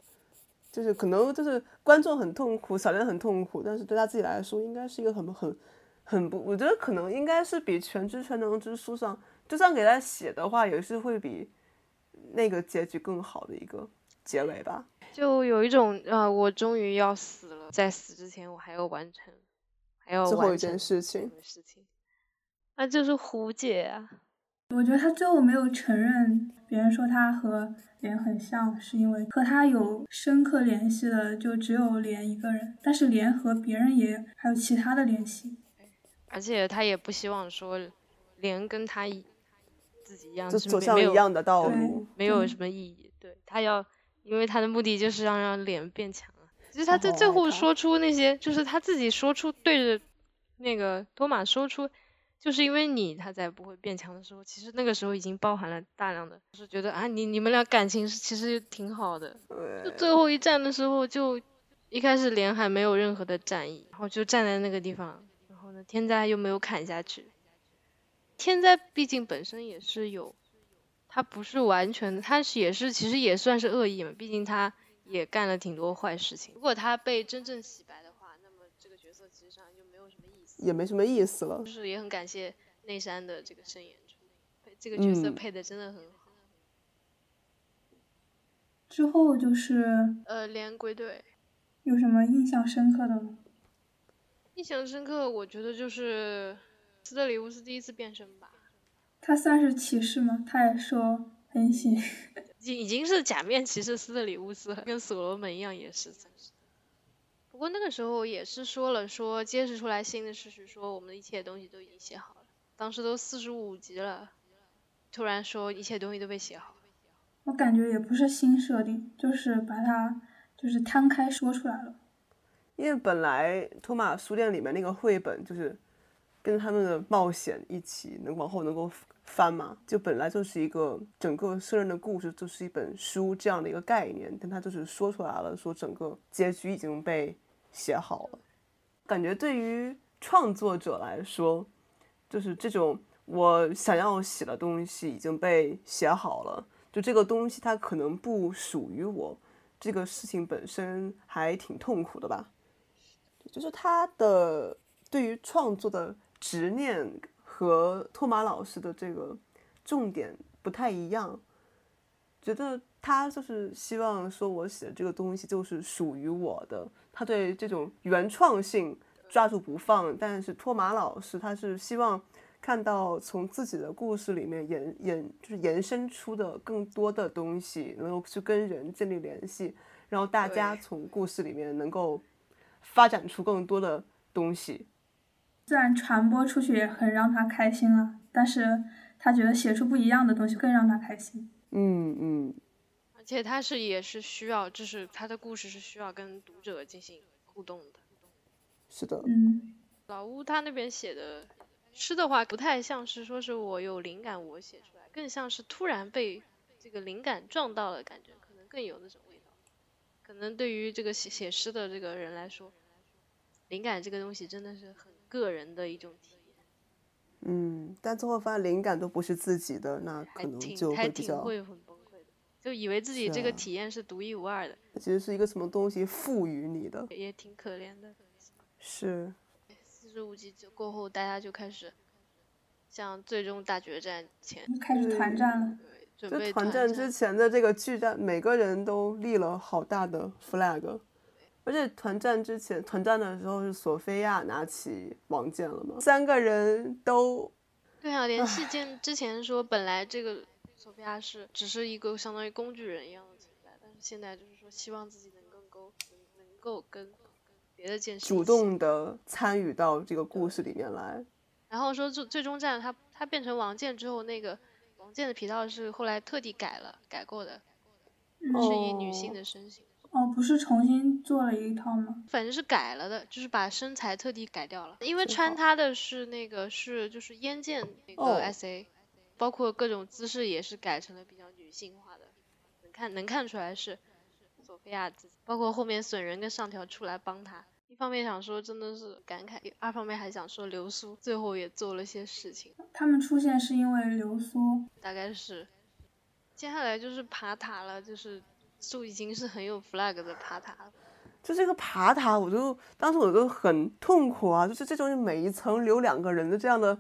就是可能就是观众很痛苦，小莲很痛苦，但是对他自己来说应该是一个很很很不，我觉得可能应该是比全知全能之书上，就算给他写的话，也是会比那个结局更好的一个结尾吧。就有一种啊，我终于要死了，在死之前我还要完成，还要最后一件事情。事情，那就是胡姐啊。我觉得他最后没有承认，别人说他和莲很像，是因为和他有深刻联系的就只有莲一个人，但是莲和别人也还有其他的联系。而且他也不希望说莲跟他自己一样，就走向一样的道路，没有什么意义。对他要。因为他的目的就是让让脸变强啊。其实他在最后说出那些，就是他自己说出对着那个托马说出，就是因为你他才不会变强的时候，其实那个时候已经包含了大量的，就是觉得啊，你你们俩感情是其实挺好的。就最后一战的时候，就一开始连还没有任何的战役，然后就站在那个地方，然后呢，天灾又没有砍下去。天灾毕竟本身也是有。他不是完全的，他是也是其实也算是恶意嘛，毕竟他也干了挺多坏事情。如果他被真正洗白的话，那么这个角色其实上就没有什么意思，也没什么意思了。就是也很感谢内山的这个声演出，这个角色配的真的很好。之后就是呃，连归队，有什么印象深刻的吗？印象深刻，我觉得就是斯特里乌斯第一次变身吧。他算是骑士吗？他也说很喜，已已经是假面骑士斯特里乌斯，跟所罗门一样也是。不过那个时候也是说了，说揭示出来新的事实，说我们的一切东西都已经写好了。当时都四十五集了，突然说一切东西都被写好了。我感觉也不是新设定，就是把它就是摊开说出来了。因为本来托马书店里面那个绘本就是跟他们的冒险一起能往后能够。翻嘛，就本来就是一个整个圣人的故事，就是一本书这样的一个概念，但他就是说出来了，说整个结局已经被写好了。感觉对于创作者来说，就是这种我想要写的东西已经被写好了，就这个东西它可能不属于我，这个事情本身还挺痛苦的吧。就是他的对于创作的执念。和托马老师的这个重点不太一样，觉得他就是希望说，我写的这个东西就是属于我的。他对这种原创性抓住不放，但是托马老师他是希望看到从自己的故事里面延延就是延伸出的更多的东西，能够去跟人建立联系，然后大家从故事里面能够发展出更多的东西。虽然传播出去也很让他开心了，但是他觉得写出不一样的东西更让他开心。嗯嗯，而且他是也是需要，就是他的故事是需要跟读者进行互动的。是的。嗯。老屋他那边写的诗的话，不太像是说是我有灵感我写出来，更像是突然被这个灵感撞到了，感觉可能更有那种味道。可能对于这个写写诗的这个人来说，灵感这个东西真的是很。个人的一种体验，嗯，但最后发现灵感都不是自己的，那可能就会比较会很崩溃的，就以为自己这个体验是独一无二的，其实是一个什么东西赋予你的，也挺可怜的。是，四十五集过后，大家就开始像最终大决战前开始团战了，准备团战之前的这个巨战，每个人都立了好大的 flag。而且团战之前，团战的时候是索菲亚拿起王剑了吗？三个人都对啊，连事件之前说本来这个索菲亚是只是一个相当于工具人一样的存在，但是现在就是说希望自己能够能能够跟别的剑士主动的参与到这个故事里面来。然后说最最终战他他变成王剑之后，那个王剑的皮套是后来特地改了改过的，是以女性的身形。哦，不是重新做了一套吗？反正是改了的，就是把身材特地改掉了。因为穿它的是那个是就是烟剑那个 SA，包括各种姿势也是改成了比较女性化的，能看能看出来是索菲亚自己。包括后面损人跟上条出来帮他，一方面想说真的是感慨，二方面还想说流苏最后也做了些事情。他们出现是因为流苏，大概是。接下来就是爬塔了，就是。就已经是很有 flag 的爬塔了，就这个爬塔，我就当时我就很痛苦啊！就是这种每一层留两个人的这样的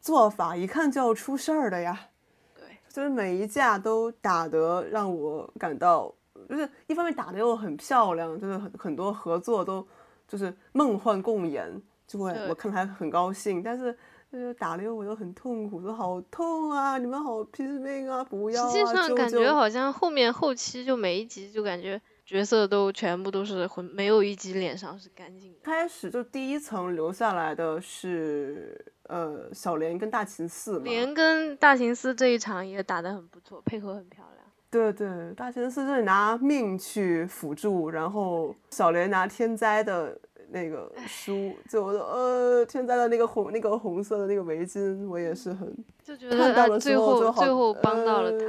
做法，一看就要出事儿的呀。对，就是每一架都打得让我感到，就是一方面打得又很漂亮，就是很很多合作都就是梦幻共演，就会我看还很高兴，但是。就是打的我又很痛苦，说好痛啊！你们好拼命啊！不要啊！实际上感觉好像后面后期就每一集就感觉角色都全部都是混，没有一集脸上是干净的。开始就第一层留下来的是呃小莲跟大秦寺嘛。莲跟大秦寺这一场也打得很不错，配合很漂亮。对对，大秦寺这里拿命去辅助，然后小莲拿天灾的。那个书，就我呃，天灾的那个红那个红色的那个围巾，我也是很就觉得最后最后帮到了他，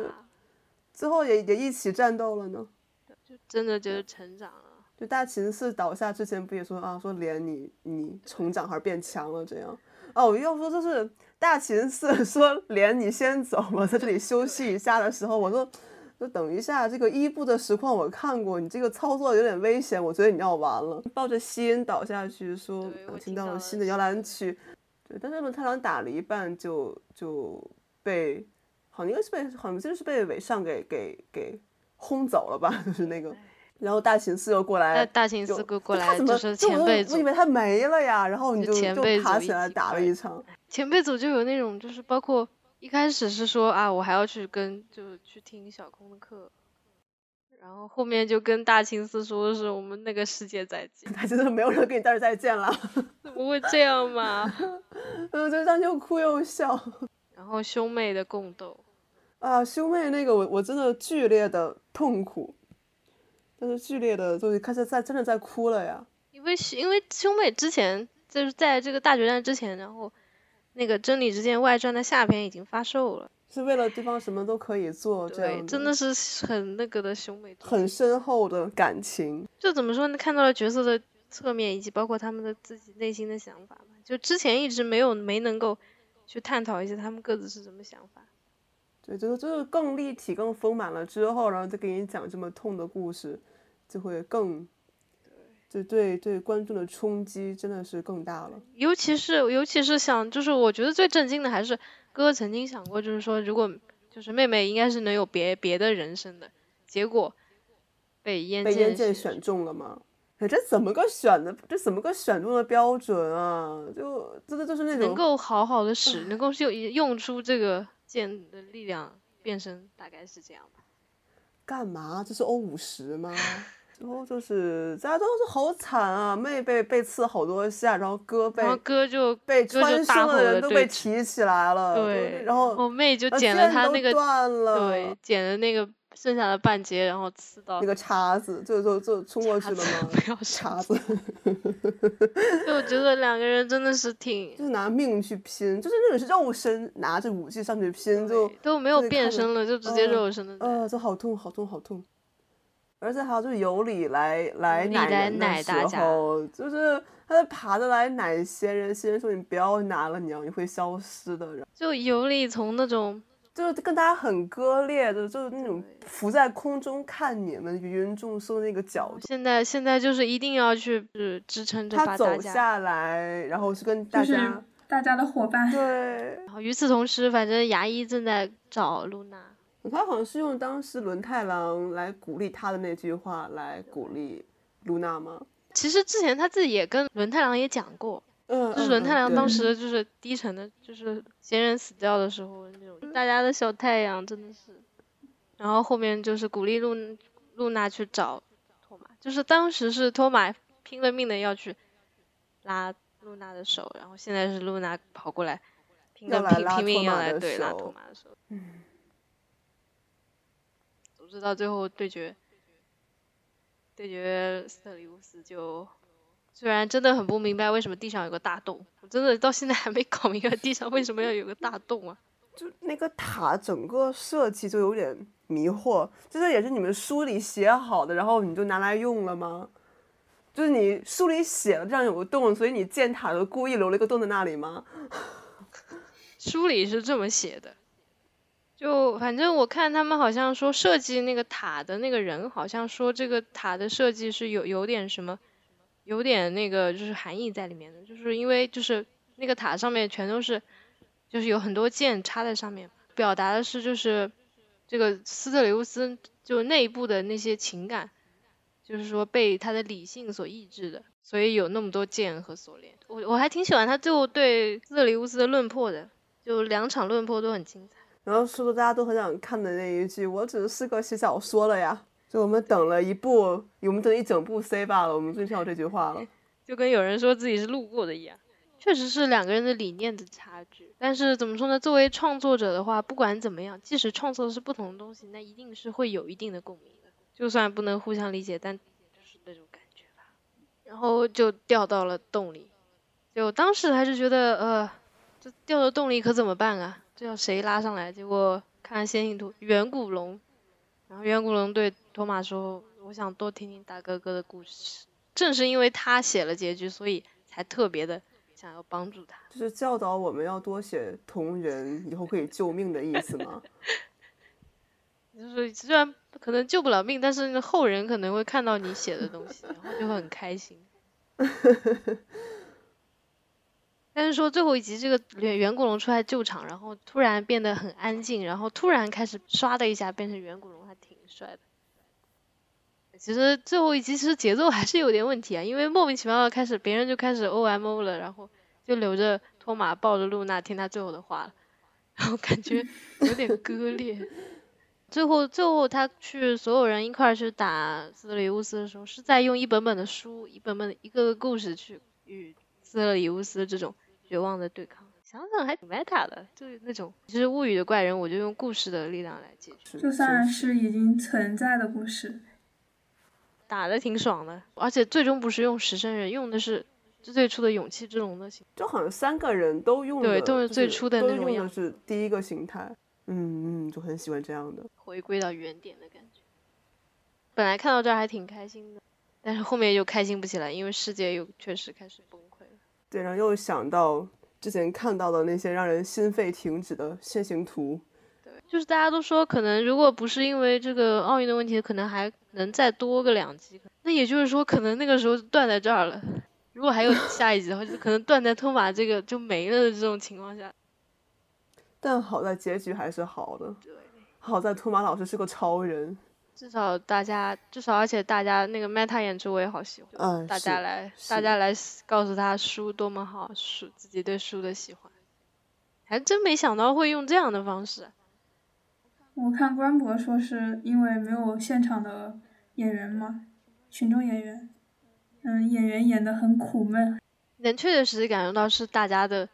最后也也一起战斗了呢，就真的就是成长了。就大秦寺倒下之前不也说啊，说连你你成长还是变强了这样？哦，要说就是大秦寺 说连你先走我，在这里休息一下的时候，我说。就等一下，这个伊布的实况我看过，你这个操作有点危险，我觉得你要完了。抱着心倒下去，说我听到了新的摇篮曲。对，但是太郎打了一半就就被，好像应该是被，好像就是被尾上给给给轰走了吧，就是那个。然后大秦寺又过来，大秦寺过过来就是前辈组，我以为他没了呀，然后你就就爬起来打了一场。前辈组就有那种，就是包括。一开始是说啊，我还要去跟，就去听小空的课，然后后面就跟大青丝说是我们那个世界再见，他真的没有人跟你道再见了，怎么会这样嘛？嗯，就这样又哭又笑。然后兄妹的共斗，啊，兄妹那个我我真的剧烈的痛苦，但是剧烈的就开始在真的在哭了呀。因为因为兄妹之前就是在这个大决战之前，然后。那个《真理之剑外传》的下篇已经发售了，是为了对方什么都可以做，这样真的是很那个的兄妹，很深厚的感情。就怎么说呢？看到了角色的侧面，以及包括他们的自己内心的想法嘛。就之前一直没有没能够去探讨一些他们各自是什么想法。对，就是就是更立体、更丰满了之后，然后再给你讲这么痛的故事，就会更。就对对观众的冲击真的是更大了，尤其是尤其是想，就是我觉得最震惊的还是哥哥曾经想过，就是说如果就是妹妹应该是能有别别的人生的，结果被烟被烟剑选中了吗？哎，这怎么个选的？这怎么个选中的标准啊？就真的就是那种能够好好的使，能够用用出这个剑的力量变身，大概是这样吧？干嘛？这是欧五十吗？然后就是大家都是好惨啊，妹被被刺好多下，然后哥被然后哥就被穿胸的人都被提起来了，对，然后我妹就剪了他那个断了，对，剪了那个剩下的半截，然后刺到那个叉子，就就就冲过去了嘛？不要叉子，就我觉得两个人真的是挺，就是拿命去拼，就是那种是肉身拿着武器上去拼，就都没有变身了，就直接肉身的，呃，就好痛好痛好痛。而且还有就是有理来来奶人的时候，就是他在爬着来奶仙人，仙人说你不要拿了，你要你会消失的。就有理从那种就是跟大家很割裂的，就是那种浮在空中看你们芸芸众生那个角度。现在现在就是一定要去是支撑着他走下来，然后是跟大家大家的伙伴。对。然后与此同时，反正牙医正在找露娜。他好像是用当时轮太郎来鼓励他的那句话来鼓励露娜吗？其实之前他自己也跟轮太郎也讲过，嗯，就是轮太郎当时就是低沉的，就是贤人死掉的时候那种大家的小太阳，真的是。然后后面就是鼓励露露娜去找托马，就是当时是托马拼了命的要去拉露娜的手，然后现在是露娜跑过来拼了拼拼命要来对拉托马的手。嗯总之到最后对决，对决斯特里乌斯就，虽然真的很不明白为什么地上有个大洞，我真的到现在还没搞明白地上为什么要有个大洞啊！就那个塔整个设计就有点迷惑，就是也是你们书里写好的，然后你就拿来用了吗？就是你书里写了这样有个洞，所以你建塔的时候故意留了一个洞在那里吗？书里是这么写的，就反正我看他们好像说设计那个塔的那个人，好像说这个塔的设计是有有点什么，有点那个就是含义在里面的，就是因为就是那个塔上面全都是，就是有很多剑插在上面，表达的是就是这个斯特里乌斯就内部的那些情感，就是说被他的理性所抑制的，所以有那么多剑和锁链。我我还挺喜欢他最后对斯特里乌斯的论破的，就两场论破都很精彩。然后说的大家都很想看的那一句，我只是个写小说了呀。就我们等了一部，我们等一整部 C 罢了，我们终于听到这句话了。就跟有人说自己是路过的一样，确实是两个人的理念的差距。但是怎么说呢？作为创作者的话，不管怎么样，即使创作的是不同的东西，那一定是会有一定的共鸣的。就算不能互相理解，但就是那种感觉吧。然后就掉到了洞里，就当时还是觉得，呃，这掉到洞里可怎么办啊？这要谁拉上来？结果看先行图，远古龙，然后远古龙对托马说：“我想多听听大哥哥的故事。”正是因为他写了结局，所以才特别的想要帮助他。就是教导我们要多写同人，以后可以救命的意思吗？就是虽然可能救不了命，但是后人可能会看到你写的东西，然后就会很开心。但是说最后一集这个远远古龙出来救场，然后突然变得很安静，然后突然开始唰的一下变成远古龙，还挺帅的。其实最后一集其实节奏还是有点问题啊，因为莫名其妙的开始别人就开始 O M O 了，然后就留着托马抱着露娜听他最后的话了，然后感觉有点割裂。最后，最后他去所有人一块儿去打斯特里乌斯的时候，是在用一本本的书、一本本的一个个故事去与斯特里乌斯这种绝望的对抗。想想还挺 meta 的，就是那种其实物语的怪人，我就用故事的力量来解决，就算是已经存在的故事，打的挺爽的。而且最终不是用食生人，用的是最初的勇气之龙的形就好像三个人都用的，对都是最初的那种样的是第一个形态。嗯嗯，就很喜欢这样的。回归到原点的感觉。本来看到这儿还挺开心的，但是后面又开心不起来，因为世界又确实开始崩了。对，然后又想到之前看到的那些让人心肺停止的线形图，对，就是大家都说，可能如果不是因为这个奥运的问题，可能还能再多个两集。那也就是说，可能那个时候就断在这儿了。如果还有 下一集的话，就可能断在托马这个就没了的这种情况下。但好在结局还是好的。对，好在托马老师是个超人。至少大家，至少而且大家那个 Meta 演出我也好喜欢，嗯，大家来，大家来告诉他书多么好，书自己对书的喜欢，还真没想到会用这样的方式。我看官博说是因为没有现场的演员嘛，群众演员，嗯，演员演的很苦闷。能确确实实感受到是大家的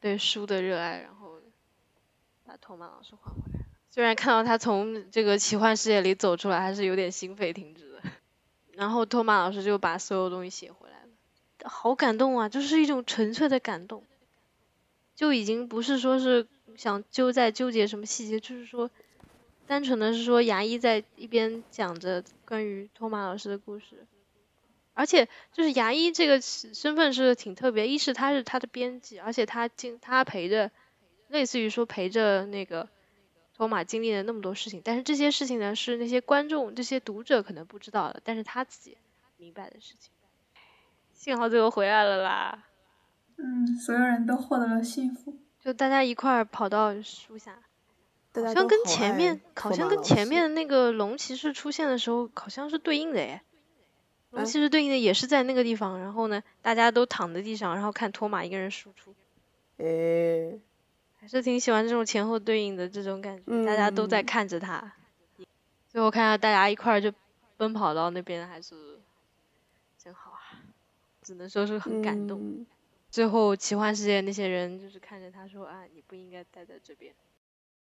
对书的热爱，然后把托马老师换回来了。虽然看到他从这个奇幻世界里走出来，还是有点心肺停止的。然后托马老师就把所有东西写回来了，好感动啊！就是一种纯粹的感动，就已经不是说是想纠在纠结什么细节，就是说，单纯的是说牙医在一边讲着关于托马老师的故事。而且就是牙医这个身份是挺特别，一是他是他的编辑，而且他经他陪着，类似于说陪着那个托马经历了那么多事情，但是这些事情呢是那些观众、这些读者可能不知道的，但是他自己明白的事情。幸好最后回来了啦，嗯，所有人都获得了幸福。就大家一块儿跑到树下，好像跟前面好像跟前面那个龙骑士出现的时候好像是对应的诶。龙骑士对应的也是在那个地方，然后呢，大家都躺在地上，然后看托马一个人输出。诶，还是挺喜欢这种前后对应的这种感觉，大家都在看着他。最后看到大家一块儿就奔跑到那边，还是真好啊！只能说是很感动。最后奇幻世界那些人就是看着他说啊，你不应该待在这边，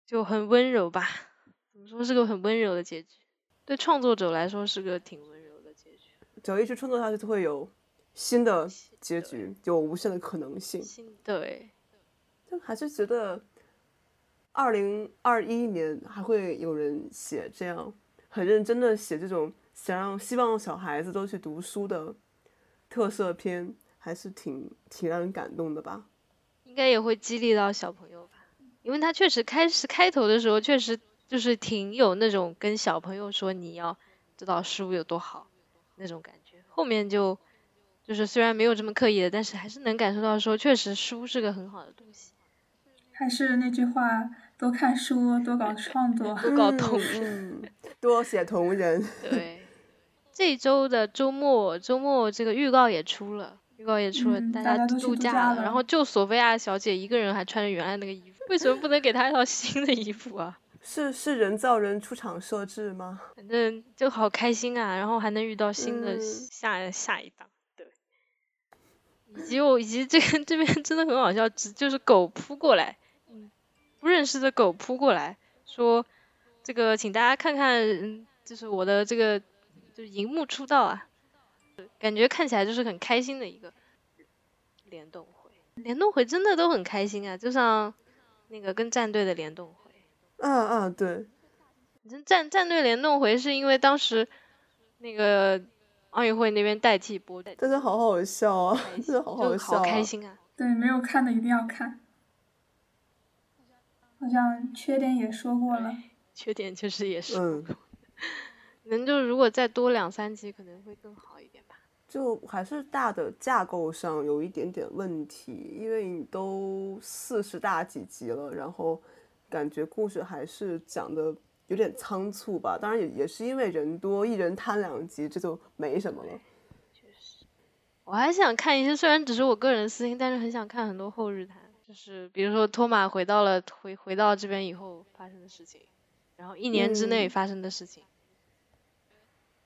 就很温柔吧？怎么说是个很温柔的结局？对创作者来说是个挺温柔的结局。只要一直创作下去，就会有新的结局，有无限的可能性。对。还是觉得，二零二一年还会有人写这样很认真的写这种想让希望小孩子都去读书的特色片，还是挺挺让人感动的吧？应该也会激励到小朋友吧？因为他确实开始开头的时候确实就是挺有那种跟小朋友说你要知道书有多好那种感觉，后面就就是虽然没有这么刻意的，但是还是能感受到说确实书是个很好的东西。还是那句话，多看书，多搞创作，多搞同人，多写同人。对，这周的周末，周末这个预告也出了，预告也出了，大家度假了。然后就索菲亚小姐一个人还穿着原来那个衣服，为什么不能给她一套新的衣服啊？是是人造人出厂设置吗？反正就好开心啊，然后还能遇到新的下下一档。对，以及我以及这个这边真的很好笑，只就是狗扑过来。不认识的狗扑过来，说：“这个，请大家看看，就是我的这个，就是荧幕出道啊，感觉看起来就是很开心的一个联动会。联动会真的都很开心啊，就像那个跟战队的联动会。嗯嗯，对。战战队联动会是因为当时那个奥运会那边代替播，但是好好笑啊，真的好好笑，好开心啊。对，没有看的一定要看。”好像缺点也说过了，缺点确实也是，嗯，能就如果再多两三集可能会更好一点吧。就还是大的架构上有一点点问题，因为你都四十大几集了，然后感觉故事还是讲的有点仓促吧。当然也也是因为人多，一人摊两集，这就没什么了。确实，我还想看一些，虽然只是我个人私心，但是很想看很多后日谈。就是比如说托马回到了回回到这边以后发生的事情，然后一年之内发生的事情。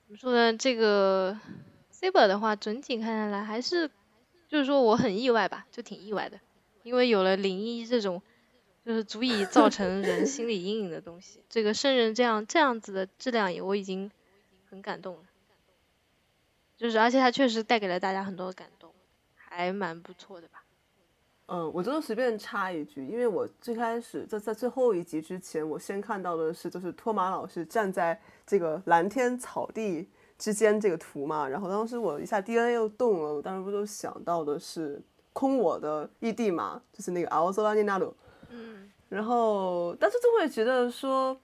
怎么说呢？这个 Saber 的话，整体看下来还是，就是说我很意外吧，就挺意外的，因为有了零一这种，就是足以造成人心理阴影的东西。这个圣人这样这样子的质量，我已经很感动了。就是而且他确实带给了大家很多感动，还蛮不错的吧。嗯，我就随便插一句，因为我最开始在在最后一集之前，我先看到的是就是托马老师站在这个蓝天草地之间这个图嘛，然后当时我一下 DNA 又动了，我当时不就想到的是空我的异地嘛，就是那个奥索拉尼纳鲁，嗯，然后但是就会觉得说，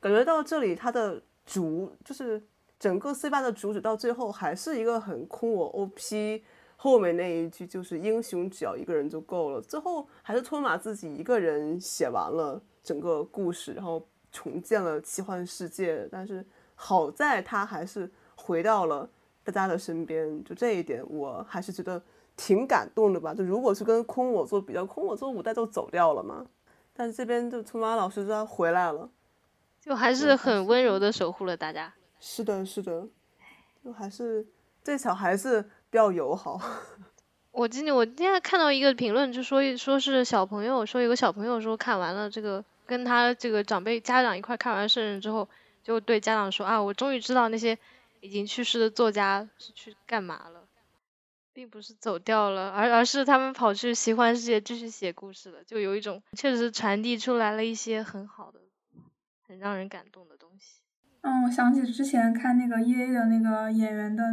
感觉到这里它的主就是整个 C 八的主旨到最后还是一个很空我 OP。后面那一句就是英雄只要一个人就够了。最后还是托马自己一个人写完了整个故事，然后重建了奇幻世界。但是好在他还是回到了大家的身边，就这一点我还是觉得挺感动的吧。就如果是跟空我做比较，空我做五代就走掉了嘛。但是这边就托马老师他回来了，就还是很温柔的守护了大家。是的，是的，就还是这小孩子。比较友好。我今天我今天看到一个评论，就说说是小朋友说有个小朋友说看完了这个，跟他这个长辈家长一块看完圣人之后，就对家长说啊，我终于知道那些已经去世的作家是去干嘛了，并不是走掉了，而而是他们跑去奇幻世界继续写故事了，就有一种确实传递出来了一些很好的、很让人感动的东西。嗯，我想起之前看那个 E A 的那个演员的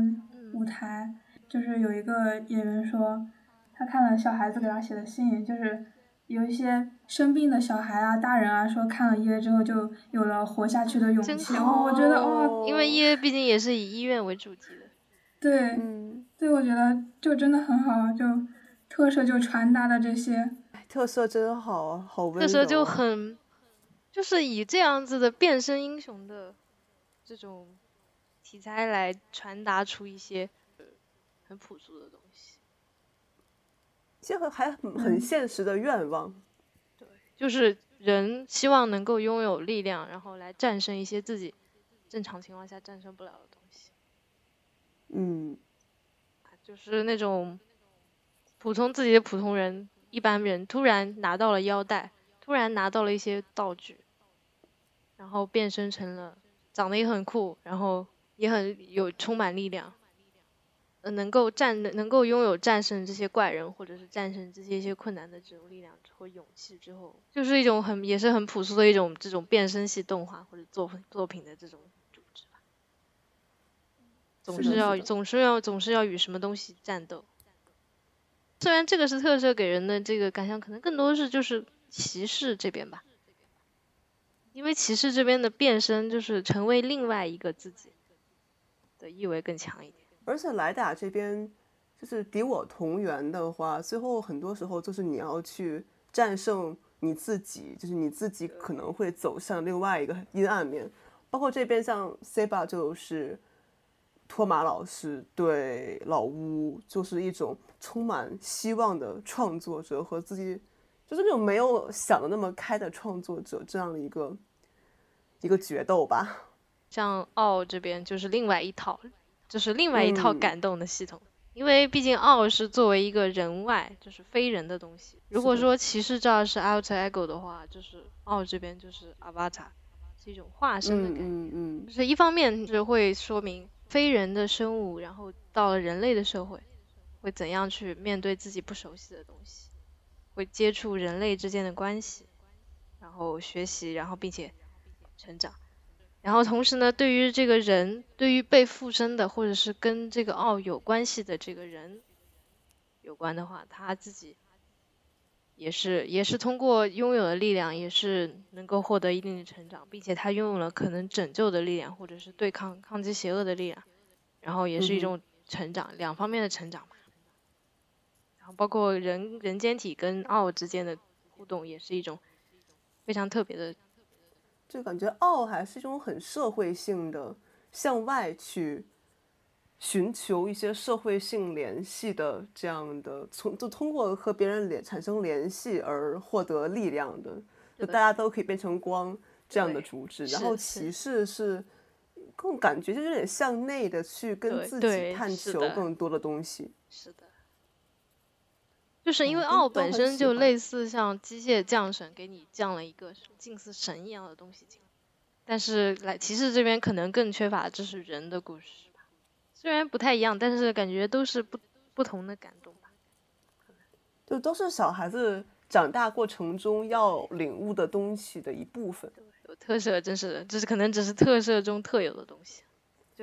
舞台。就是有一个演员说，他看了小孩子给他写的信，就是有一些生病的小孩啊、大人啊，说看了 E A 之后就有了活下去的勇气。哦，我觉得哦，因为 E A 毕竟也是以医院为主题的。对，对，我觉得就真的很好，就特色就传达的这些。特色真好，好温柔。特色就很，就是以这样子的变身英雄的这种。题材来传达出一些很朴素的东西，结合还很很现实的愿望。对，就是人希望能够拥有力量，然后来战胜一些自己正常情况下战胜不了的东西。嗯，就是那种普通自己的普通人，一般人突然拿到了腰带，突然拿到了一些道具，然后变身成了。长得也很酷，然后也很有充满力量，呃，能够战能够拥有战胜这些怪人，或者是战胜这些一些困难的这种力量或勇气之后，就是一种很也是很朴素的一种这种变身系动画或者作作品的这种主旨吧。总是要总是要总是要与什么东西战斗。虽然这个是特色给人的这个感想，可能更多是就是骑士这边吧。因为骑士这边的变身就是成为另外一个自己的意味更强一点，而且莱达这边就是敌我同源的话，最后很多时候就是你要去战胜你自己，就是你自己可能会走向另外一个阴暗面。包括这边像 Seba 就是托马老师对老乌就是一种充满希望的创作者和自己就是那种没有想的那么开的创作者这样的一个。一个决斗吧，像奥这边就是另外一套，就是另外一套感动的系统，因为毕竟奥是作为一个人外，就是非人的东西。如果说骑士这儿是 alter ego 的话，就是奥这边就是 avatar，是一种化身的感觉。嗯嗯，就是一方面是会说明非人的生物，然后到了人类的社会，会怎样去面对自己不熟悉的东西，会接触人类之间的关系，然后学习，然后并且。成长，然后同时呢，对于这个人，对于被附身的，或者是跟这个奥有关系的这个人有关的话，他自己也是也是通过拥有的力量，也是能够获得一定的成长，并且他拥有了可能拯救的力量，或者是对抗抗击邪恶的力量，然后也是一种成长，两方面的成长嘛。然后包括人人间体跟奥之间的互动，也是一种非常特别的。就感觉傲还是一种很社会性的，向外去寻求一些社会性联系的这样的，从就通过和别人联产生联系而获得力量的，就大家都可以变成光这样的主旨。然后骑士是更感觉就有点向内的去跟自己探求更多的东西。是的。就是因为奥本身就类似像机械降神，给你降了一个近似神一样的东西进来，但是来骑士这边可能更缺乏这是人的故事吧，虽然不太一样，但是感觉都是不不同的感动吧，就都是小孩子长大过程中要领悟的东西的一部分。有特色，真是，这是可能只是特色中特有的东西。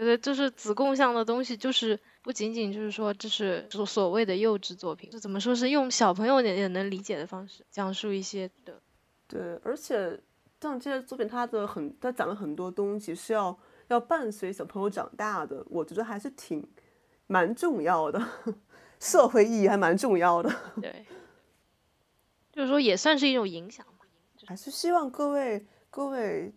觉得就是子贡像的东西，就是不仅仅就是说这是所所谓的幼稚作品，就怎么说是用小朋友也也能理解的方式讲述一些的。对，而且像这些作品，它的很，它讲了很多东西是要要伴随小朋友长大的，我觉得还是挺蛮重要的，社会意义还蛮重要的。对，就是说也算是一种影响吧。还是希望各位各位。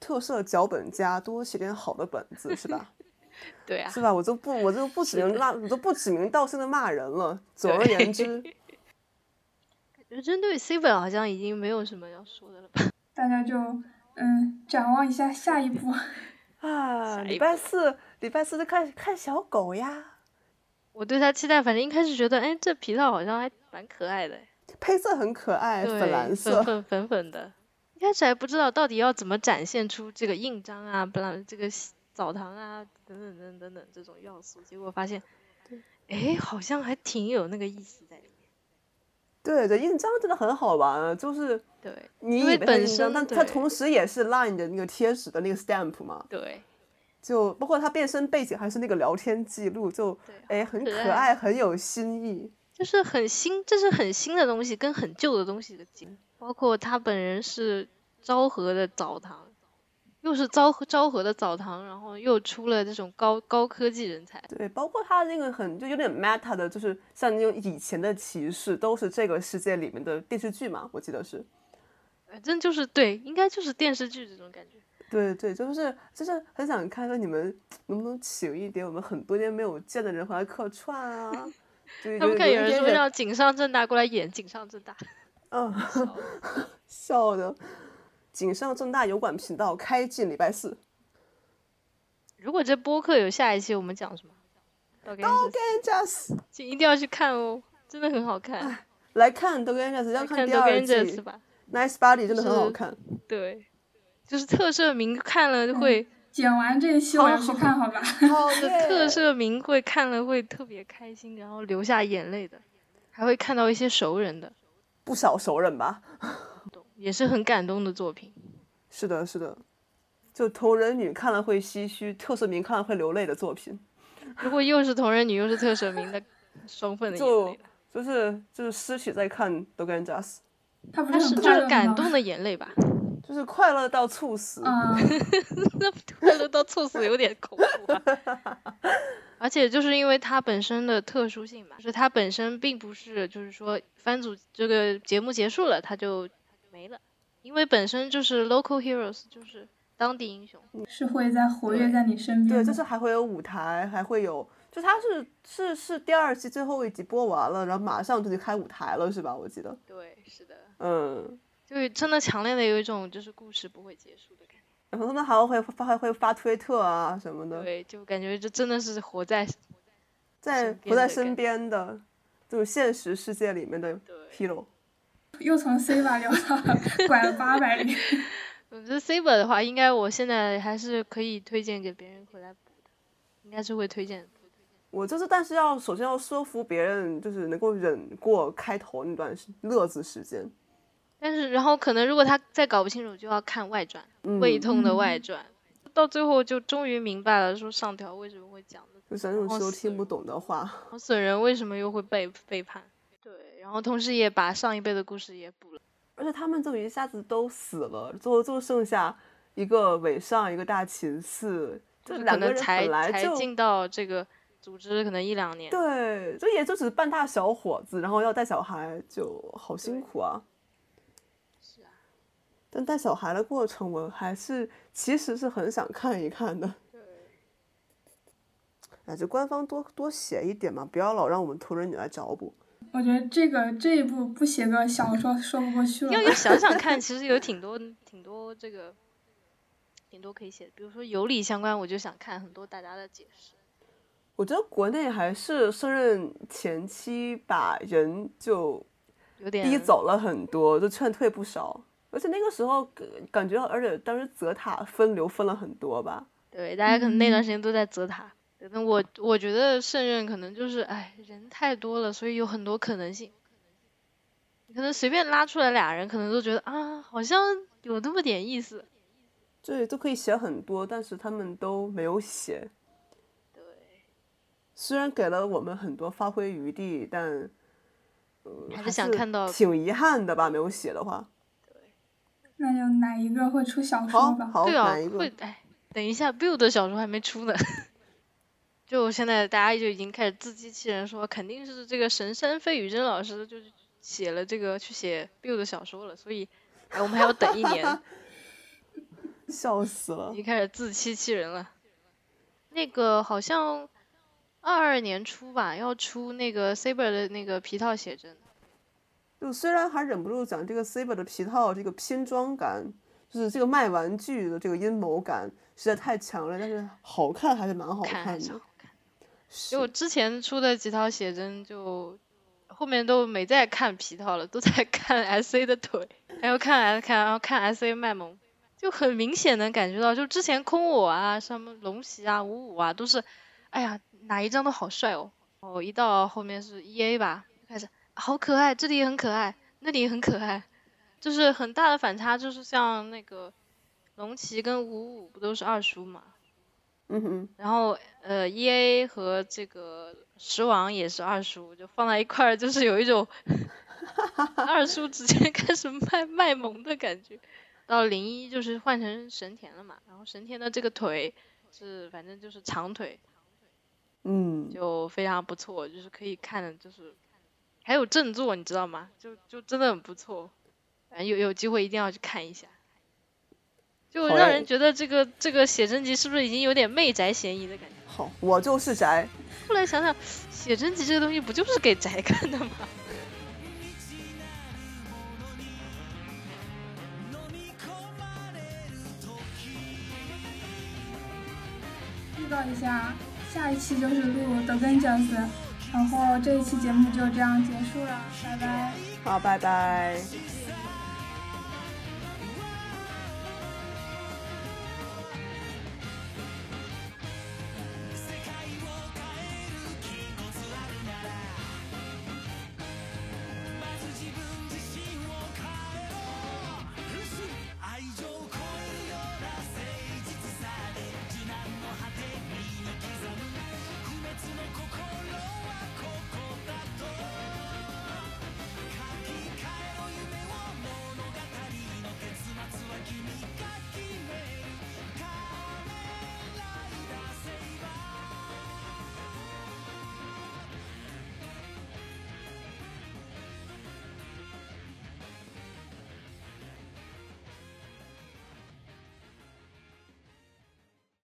特色脚本家多写点好的本子是吧？对啊，是吧？我就不，我就不指名骂，我都不指名道姓的骂人了。总而言之，感觉针对 C 本好像已经没有什么要说的了吧？大家就嗯，展望一下下一步啊。礼拜四，礼拜四就看看小狗呀。我对他期待，反正一开始觉得，哎，这皮套好像还蛮可爱的，配色很可爱，粉蓝色，粉粉粉的。一开始还不知道到底要怎么展现出这个印章啊，不然这个澡堂啊，等等等等等这种要素，结果发现，哎，好像还挺有那个意思在里面。对对，印章真的很好玩，就是对，你以为本身，但它同时也是 LINE 的那个贴纸的那个 stamp 嘛。对。就包括它变身背景还是那个聊天记录，就哎很可爱，很有新意。就是很新，这是很新的东西，跟很旧的东西的结包括他本人是昭和的澡堂，又是昭和昭和的澡堂，然后又出了这种高高科技人才。对，包括他那个很就有点 meta 的，就是像那种以前的骑士都是这个世界里面的电视剧嘛，我记得是。反正就是对，应该就是电视剧这种感觉。对对，就是就是很想看看你们能不能请一点我们很多年没有见的人回来客串啊。他们看有人说要让井上正大过来演井上正大，嗯，笑的。井上正大油管频道开进礼拜四。如果这播客有下一期，我们讲什么？刀剑 Jazz，就一定要去看哦，真的很好看。来看刀剑 Jazz，要看第二季吧。Nice Body 真的很好看。对，就是特摄名看了会。剪完这一期我要去看，好吧？好的，特摄名会看了会特别开心，然后流下眼泪的，还会看到一些熟人的，不少熟人吧。也是很感动的作品。是的，是的，就同人女看了会唏嘘，特色名看了会流泪的作品。如果又是同人女又是特色名的双份的 眼泪。就就是就是尸体在看《d o g a n Jazz》，他不是就是感动的眼泪吧？就是快乐到猝死，那快乐到猝死有点恐怖。而且就是因为它本身的特殊性嘛，就是它本身并不是就是说番组这个节目结束了它就没了，因为本身就是 local heroes，就是当地英雄，是会在活跃在你身边。对，就是还会有舞台，还会有，就它是是是第二季最后一集播完了，然后马上就去开舞台了，是吧？我记得。对，是的。嗯。对，真的强烈的有一种就是故事不会结束的感觉。然后他们还会发还会发推特啊什么的。对，就感觉这真的是活在在活在身边的，就是现实世界里面的 hero。又从 C 吧聊到拐了八百里。我觉得 C 本的话，应该我现在还是可以推荐给别人回来补的，应该是会推荐。我就是，但是要首先要说服别人，就是能够忍过开头那段乐子时间。但是，然后可能如果他再搞不清楚，就要看外传，胃痛的外传，到最后就终于明白了，说上条为什么会讲的，就咱这种时候听不懂的话，损人为什么又会背背叛？对，然后同时也把上一辈的故事也补了，而且他们就一下子都死了，最后就剩下一个尾上，一个大秦四，就两个人才才进到这个组织，可能一两年，对，就也就只是半大小伙子，然后要带小孩，就好辛苦啊。但带小孩的过程，我还是其实是很想看一看的。对，哎，就官方多多写一点嘛，不要老让我们同人女来找补。我觉得这个这一部不写个小说说不过去了。要要想想看，其实有挺多挺多这个，挺多可以写的。比如说有理相关，我就想看很多大家的解释。我觉得国内还是胜任前期把人就有点逼走了很多，就劝退不少。而且那个时候感觉，而且当时泽塔分流分了很多吧？对，大家可能那段时间都在泽塔。那我我觉得胜任可能就是，哎，人太多了，所以有很多可能性。你可能随便拉出来俩人，可能都觉得啊，好像有那么点意思。对，都可以写很多，但是他们都没有写。对。虽然给了我们很多发挥余地，但还是想看到挺遗憾的吧？没有写的话。那就哪一个会出小说吧？对啊，会哎，等一下，Build 的小说还没出呢。就现在大家就已经开始自欺欺人，说肯定是这个神山飞羽真老师就是写了这个去写 Build 小说了，所以哎，我们还要等一年。笑死了！已经开始自欺欺人了。那个好像二二年初吧，要出那个 Saber 的那个皮套写真。就虽然还忍不住讲这个 Saber 的皮套这个拼装感，就是这个卖玩具的这个阴谋感实在太强了，但是好看还是蛮好看的。就之前出的几套写真，就后面都没再看皮套了，都在看 SA 的腿，还有看 S 看然后看 SA 卖萌，就很明显能感觉到，就之前空我啊，什么龙骑啊、五五啊，都是，哎呀哪一张都好帅哦。哦，一到后面是 EA 吧，就开始。好可爱，这里也很可爱，那里也很可爱，就是很大的反差，就是像那个龙骑跟五五不都是二叔嘛？嗯哼。然后呃，E A 和这个十王也是二叔，就放在一块儿，就是有一种 二叔直接开始卖卖萌的感觉。到零一就是换成神田了嘛，然后神田的这个腿是反正就是长腿，嗯，就非常不错，就是可以看的，就是。还有正作，你知道吗？就就真的很不错，反正有有机会一定要去看一下。就让人觉得这个这个写真集是不是已经有点媚宅嫌疑的感觉？好，我就是宅。后来想想，写真集这个东西不就是给宅看的吗？预告一下，下一期就是录《The Vengeance》，然后这一期节目就这样结束了，拜拜。好，拜拜。